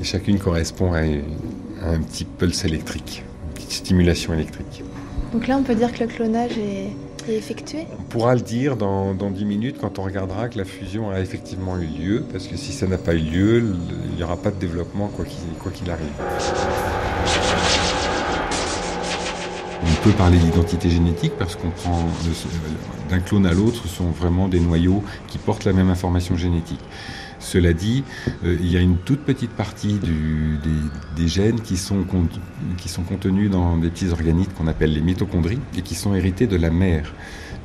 Speaker 17: et chacune correspond à, à un petit pulse électrique, une petite stimulation électrique.
Speaker 7: Donc là, on peut dire que le clonage est effectué?
Speaker 17: On pourra le dire dans, dans 10 minutes quand on regardera que la fusion a effectivement eu lieu, parce que si ça n'a pas eu lieu, il n'y aura pas de développement quoi qu'il arrive. On peut parler d'identité génétique parce qu'on prend d'un clone à l'autre, ce sont vraiment des noyaux qui portent la même information génétique. Cela dit, euh, il y a une toute petite partie des, gènes qui sont, qui sont contenus dans des petits organites qu'on appelle les mitochondries et qui sont hérités de la mère.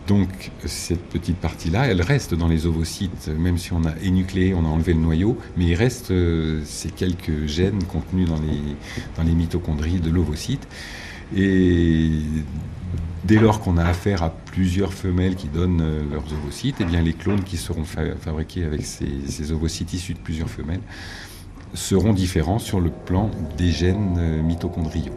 Speaker 17: Donc cette petite partie-là, elle reste dans les ovocytes, même si on a énucléé, on a enlevé le noyau, mais il reste euh, ces quelques gènes contenus dans les, dans les mitochondries de l'ovocyte. Et Dès lors qu'on a affaire à plusieurs femelles qui donnent euh, leurs ovocytes, eh bien les clones qui seront fabriqués avec ces, ovocytes issus de plusieurs femelles seront différents sur le plan des gènes euh, mitochondriaux.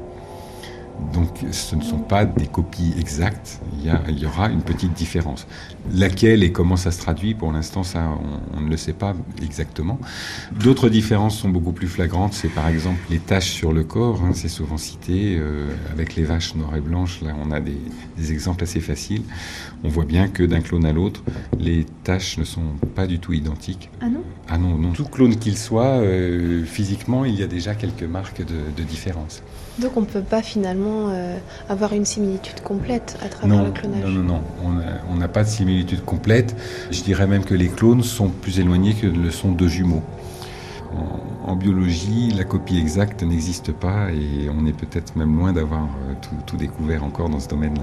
Speaker 17: Donc ce ne sont pas des copies exactes, il y, aura une petite différence. Laquelle et comment ça se traduit, pour l'instant, ça, on, ne le sait pas exactement. D'autres différences sont beaucoup plus flagrantes, c'est par exemple les taches sur le corps, hein, c'est souvent cité, euh, avec les vaches noires et blanches, là on a des, exemples assez faciles. On voit bien que d'un clone à l'autre, les taches ne sont pas du tout identiques.
Speaker 7: Ah non?
Speaker 17: Ah non, non. Tout clone qu'il soit, euh, physiquement, il y a déjà quelques marques de différence.
Speaker 7: Donc on ne peut pas finalement euh, avoir une similitude complète à travers le clonage
Speaker 17: Non, non, non. On n'a pas de similitude complète. Je dirais même que les clones sont plus éloignés que le sont deux jumeaux. En, biologie, la copie exacte n'existe pas et on est peut-être même loin d'avoir euh, tout, découvert encore dans ce domaine-là.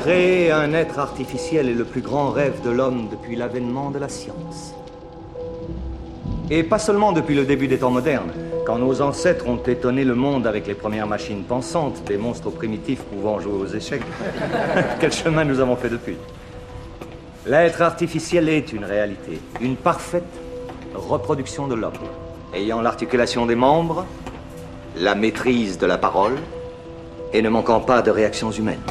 Speaker 19: Créer un être artificiel est le plus grand rêve de l'homme depuis l'avènement de la science. Et pas seulement depuis le début des temps modernes. Quand nos ancêtres ont étonné le monde avec les premières machines pensantes, des monstres primitifs pouvant jouer aux échecs, quel chemin nous avons fait depuis? L'être artificiel est une réalité, une parfaite reproduction de l'homme, ayant l'articulation des membres, la maîtrise de la parole et ne manquant pas de réactions humaines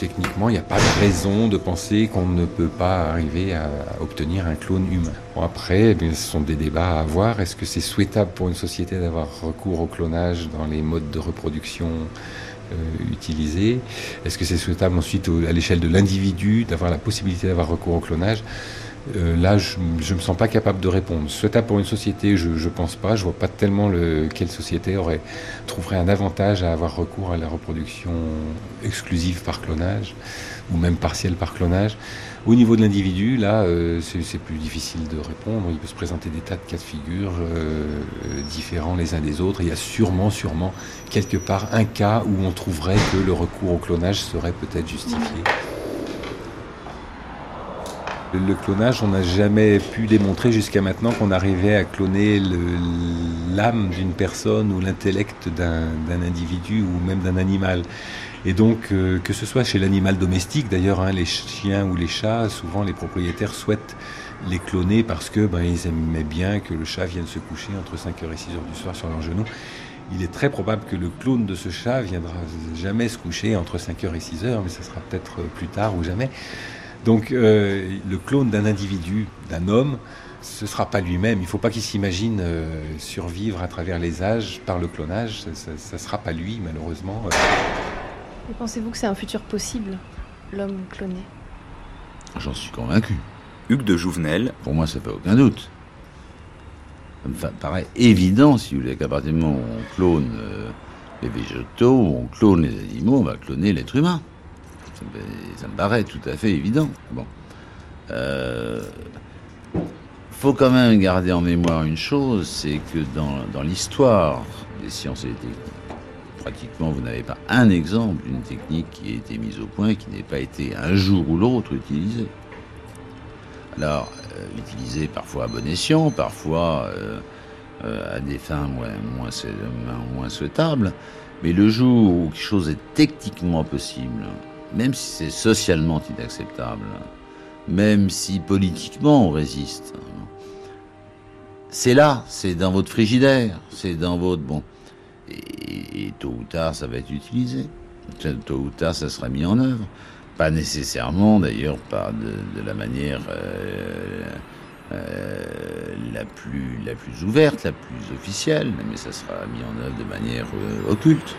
Speaker 17: techniquement, il n'y a pas de raison de penser qu'on ne peut pas arriver à obtenir un clone humain. Après, eh ce sont des débats à avoir. Est-ce que c'est souhaitable pour une société d'avoir recours au clonage dans les modes de reproduction euh, utilisés? Est-ce que c'est souhaitable ensuite à l'échelle de l'individu d'avoir la possibilité d'avoir recours au clonage? Euh, là, je ne me sens pas capable de répondre. Souhaitable pour une société, je ne pense pas. Je vois pas tellement le, quelle société aurait, trouverait un avantage à avoir recours à la reproduction exclusive par clonage, ou même partielle par clonage. Au niveau de l'individu, là, euh, c'est plus difficile de répondre. Il peut se présenter des tas de cas de figure euh, différents les uns des autres. Il y a sûrement, sûrement, quelque part, un cas où on trouverait que le recours au clonage serait peut-être justifié. Le clonage, on n'a jamais pu démontrer jusqu'à maintenant qu'on arrivait à cloner l'âme d'une personne ou l'intellect d'un individu ou même d'un animal. Et donc, euh, que ce soit chez l'animal domestique, d'ailleurs, hein, les chiens ou les chats, souvent les propriétaires souhaitent les cloner parce que ben, ils aimaient bien que le chat vienne se coucher entre 5h et 6h du soir sur leurs genoux. Il est très probable que le clone de ce chat viendra jamais se coucher entre 5h et 6h, mais ça sera peut-être plus tard ou jamais. Donc euh, le clone d'un individu, d'un homme, ce sera pas lui-même. Il faut pas qu'il s'imagine euh, survivre à travers les âges par le clonage. Ça, ne sera pas lui, malheureusement.
Speaker 7: Et pensez-vous que c'est un futur possible, l'homme cloné?
Speaker 4: J'en suis convaincu.
Speaker 8: Hugues de Jouvenel.
Speaker 4: Pour moi, ça fait aucun doute. Ça me paraît évident, si vous voulez, qu'à partir du moment où on clone euh, les végétaux, où on clone les animaux, on va cloner l'être humain. Ça me, paraît tout à fait évident. Bon. Euh, faut quand même garder en mémoire une chose, c'est que dans, dans l'histoire des sciences et des techniques, pratiquement vous n'avez pas un exemple d'une technique qui a été mise au point et qui n'ait pas été un jour ou l'autre utilisée. Alors, euh, utilisée parfois à bon escient, parfois euh, à des fins moins, moins souhaitables, mais le jour où quelque chose est techniquement possible, même si c'est socialement inacceptable, même si politiquement on résiste, c'est là, c'est dans votre frigidaire, c'est dans votre bon. Et, tôt ou tard, ça va être utilisé. Tôt ou tard, ça sera mis en œuvre. Pas nécessairement, d'ailleurs, de, de, la manière euh, euh, la plus la plus ouverte, la plus officielle, mais ça sera mis en œuvre de manière euh, occulte.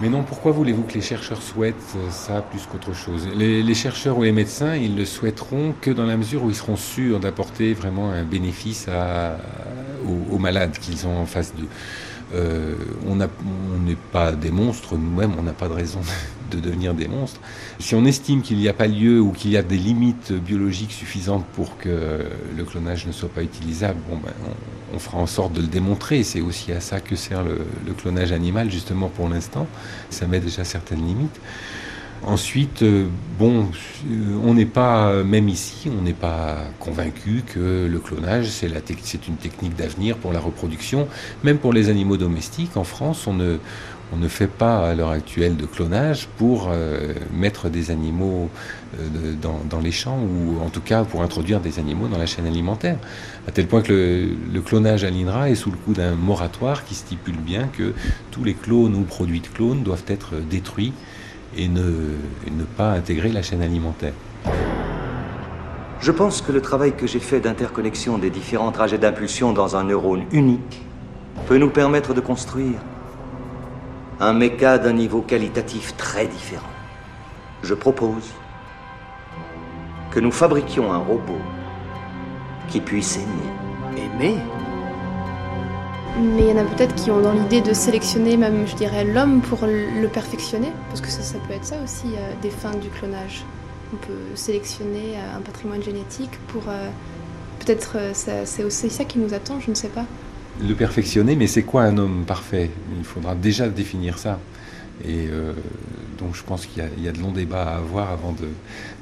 Speaker 17: Mais non, pourquoi voulez-vous que les chercheurs souhaitent ça plus qu'autre chose? Les, chercheurs ou les médecins, ils le souhaiteront que dans la mesure où ils seront sûrs d'apporter vraiment un bénéfice aux, malades qu'ils ont en face d'eux. Euh, on n'est pas des monstres nous-mêmes, on n'a pas de raison de devenir des monstres. Si on estime qu'il n'y a pas lieu ou qu'il y a des limites biologiques suffisantes pour que le clonage ne soit pas utilisable, bon ben, on, fera en sorte de le démontrer. C'est aussi à ça que sert le, le clonage animal, justement pour l'instant. Ça met déjà certaines limites. Ensuite, euh, bon, on n'est pas, même ici, on n'est pas convaincu que le clonage, c'est une technique d'avenir pour la reproduction. Même pour les animaux domestiques, en France, on ne, on ne fait pas à l'heure actuelle de clonage pour euh, mettre des animaux euh, dans, les champs ou en tout cas pour introduire des animaux dans la chaîne alimentaire. À tel point que le, le clonage à l'INRA est sous le coup d'un moratoire qui stipule bien que tous les clones ou produits de clones doivent être détruits et ne, et ne pas intégrer la chaîne alimentaire.
Speaker 19: Je pense que le travail que j'ai fait d'interconnexion des différents trajets d'impulsion dans un neurone unique peut nous permettre de construire un méca d'un niveau qualitatif très différent. Je propose que nous fabriquions un robot qui puisse aimer.
Speaker 10: Aimer?
Speaker 7: Mais il y en a peut-être qui ont dans l'idée de sélectionner même, je dirais, l'homme pour le perfectionner, parce que ça, ça peut être ça aussi, euh, des fins du clonage. On peut sélectionner euh, un patrimoine génétique pour... Euh, peut-être c'est aussi ça qui nous attend, je ne sais pas.
Speaker 17: Le perfectionner, mais c'est quoi un homme parfait? Il faudra déjà définir ça. Et euh, donc je pense qu'il y, a de longs débats à avoir avant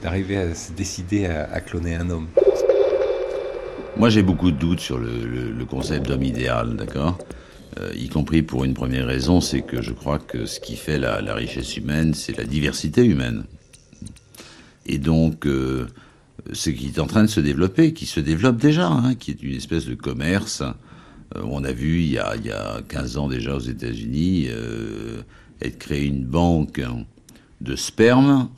Speaker 17: d'arriver à se décider à, cloner un homme.
Speaker 4: Moi, j'ai beaucoup de doutes sur le, concept d'homme idéal, d'accord? Euh, Y compris pour une première raison, c'est que je crois que ce qui fait la, la richesse humaine, c'est la diversité humaine. Et donc, euh, ce qui est en train de se développer, qui se développe déjà, hein, qui est une espèce de commerce. Euh, on a vu il y a, il y a 15 ans déjà aux États-Unis euh, être créée une banque de sperme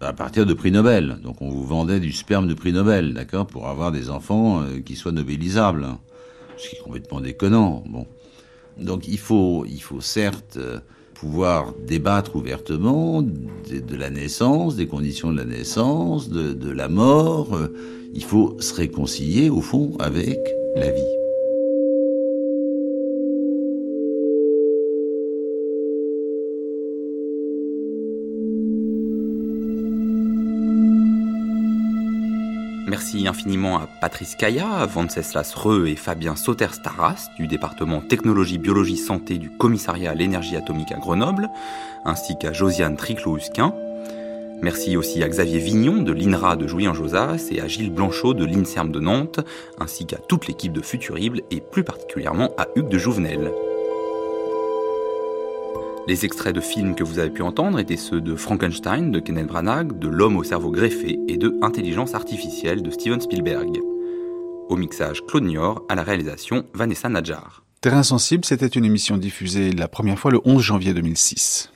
Speaker 4: à partir de prix Nobel. Donc on vous vendait du sperme de prix Nobel, d'accord, pour avoir des enfants euh, qui soient nobelisables. Ce qui est complètement déconnant. Bon. Donc il faut, il faut certes pouvoir débattre ouvertement de, la naissance, des conditions de la naissance, de, la mort. Il faut se réconcilier, au fond, avec la vie.
Speaker 8: Infiniment à Patrice Kaya, Venceslas Reux et Fabien Sauter-Staras du département Technologie, Biologie, Santé du Commissariat à l'énergie atomique à Grenoble, ainsi qu'à Josiane Triclot-Husquin. Merci aussi à Xavier Vignon de l'INRA de Jouy-en-Josas et à Gilles Blanchot de l'INSERM de Nantes, ainsi qu'à toute l'équipe de Futurible et plus particulièrement à Hugues de Jouvenel. Les extraits de films que vous avez pu entendre étaient ceux de Frankenstein de Kenneth Branagh, de L'homme au cerveau greffé et de Intelligence artificielle de Steven Spielberg. Au mixage Claude Nior, à la réalisation Vanessa Nadjar.
Speaker 2: Terrain sensible, c'était une émission diffusée la première fois le 11 janvier 2006.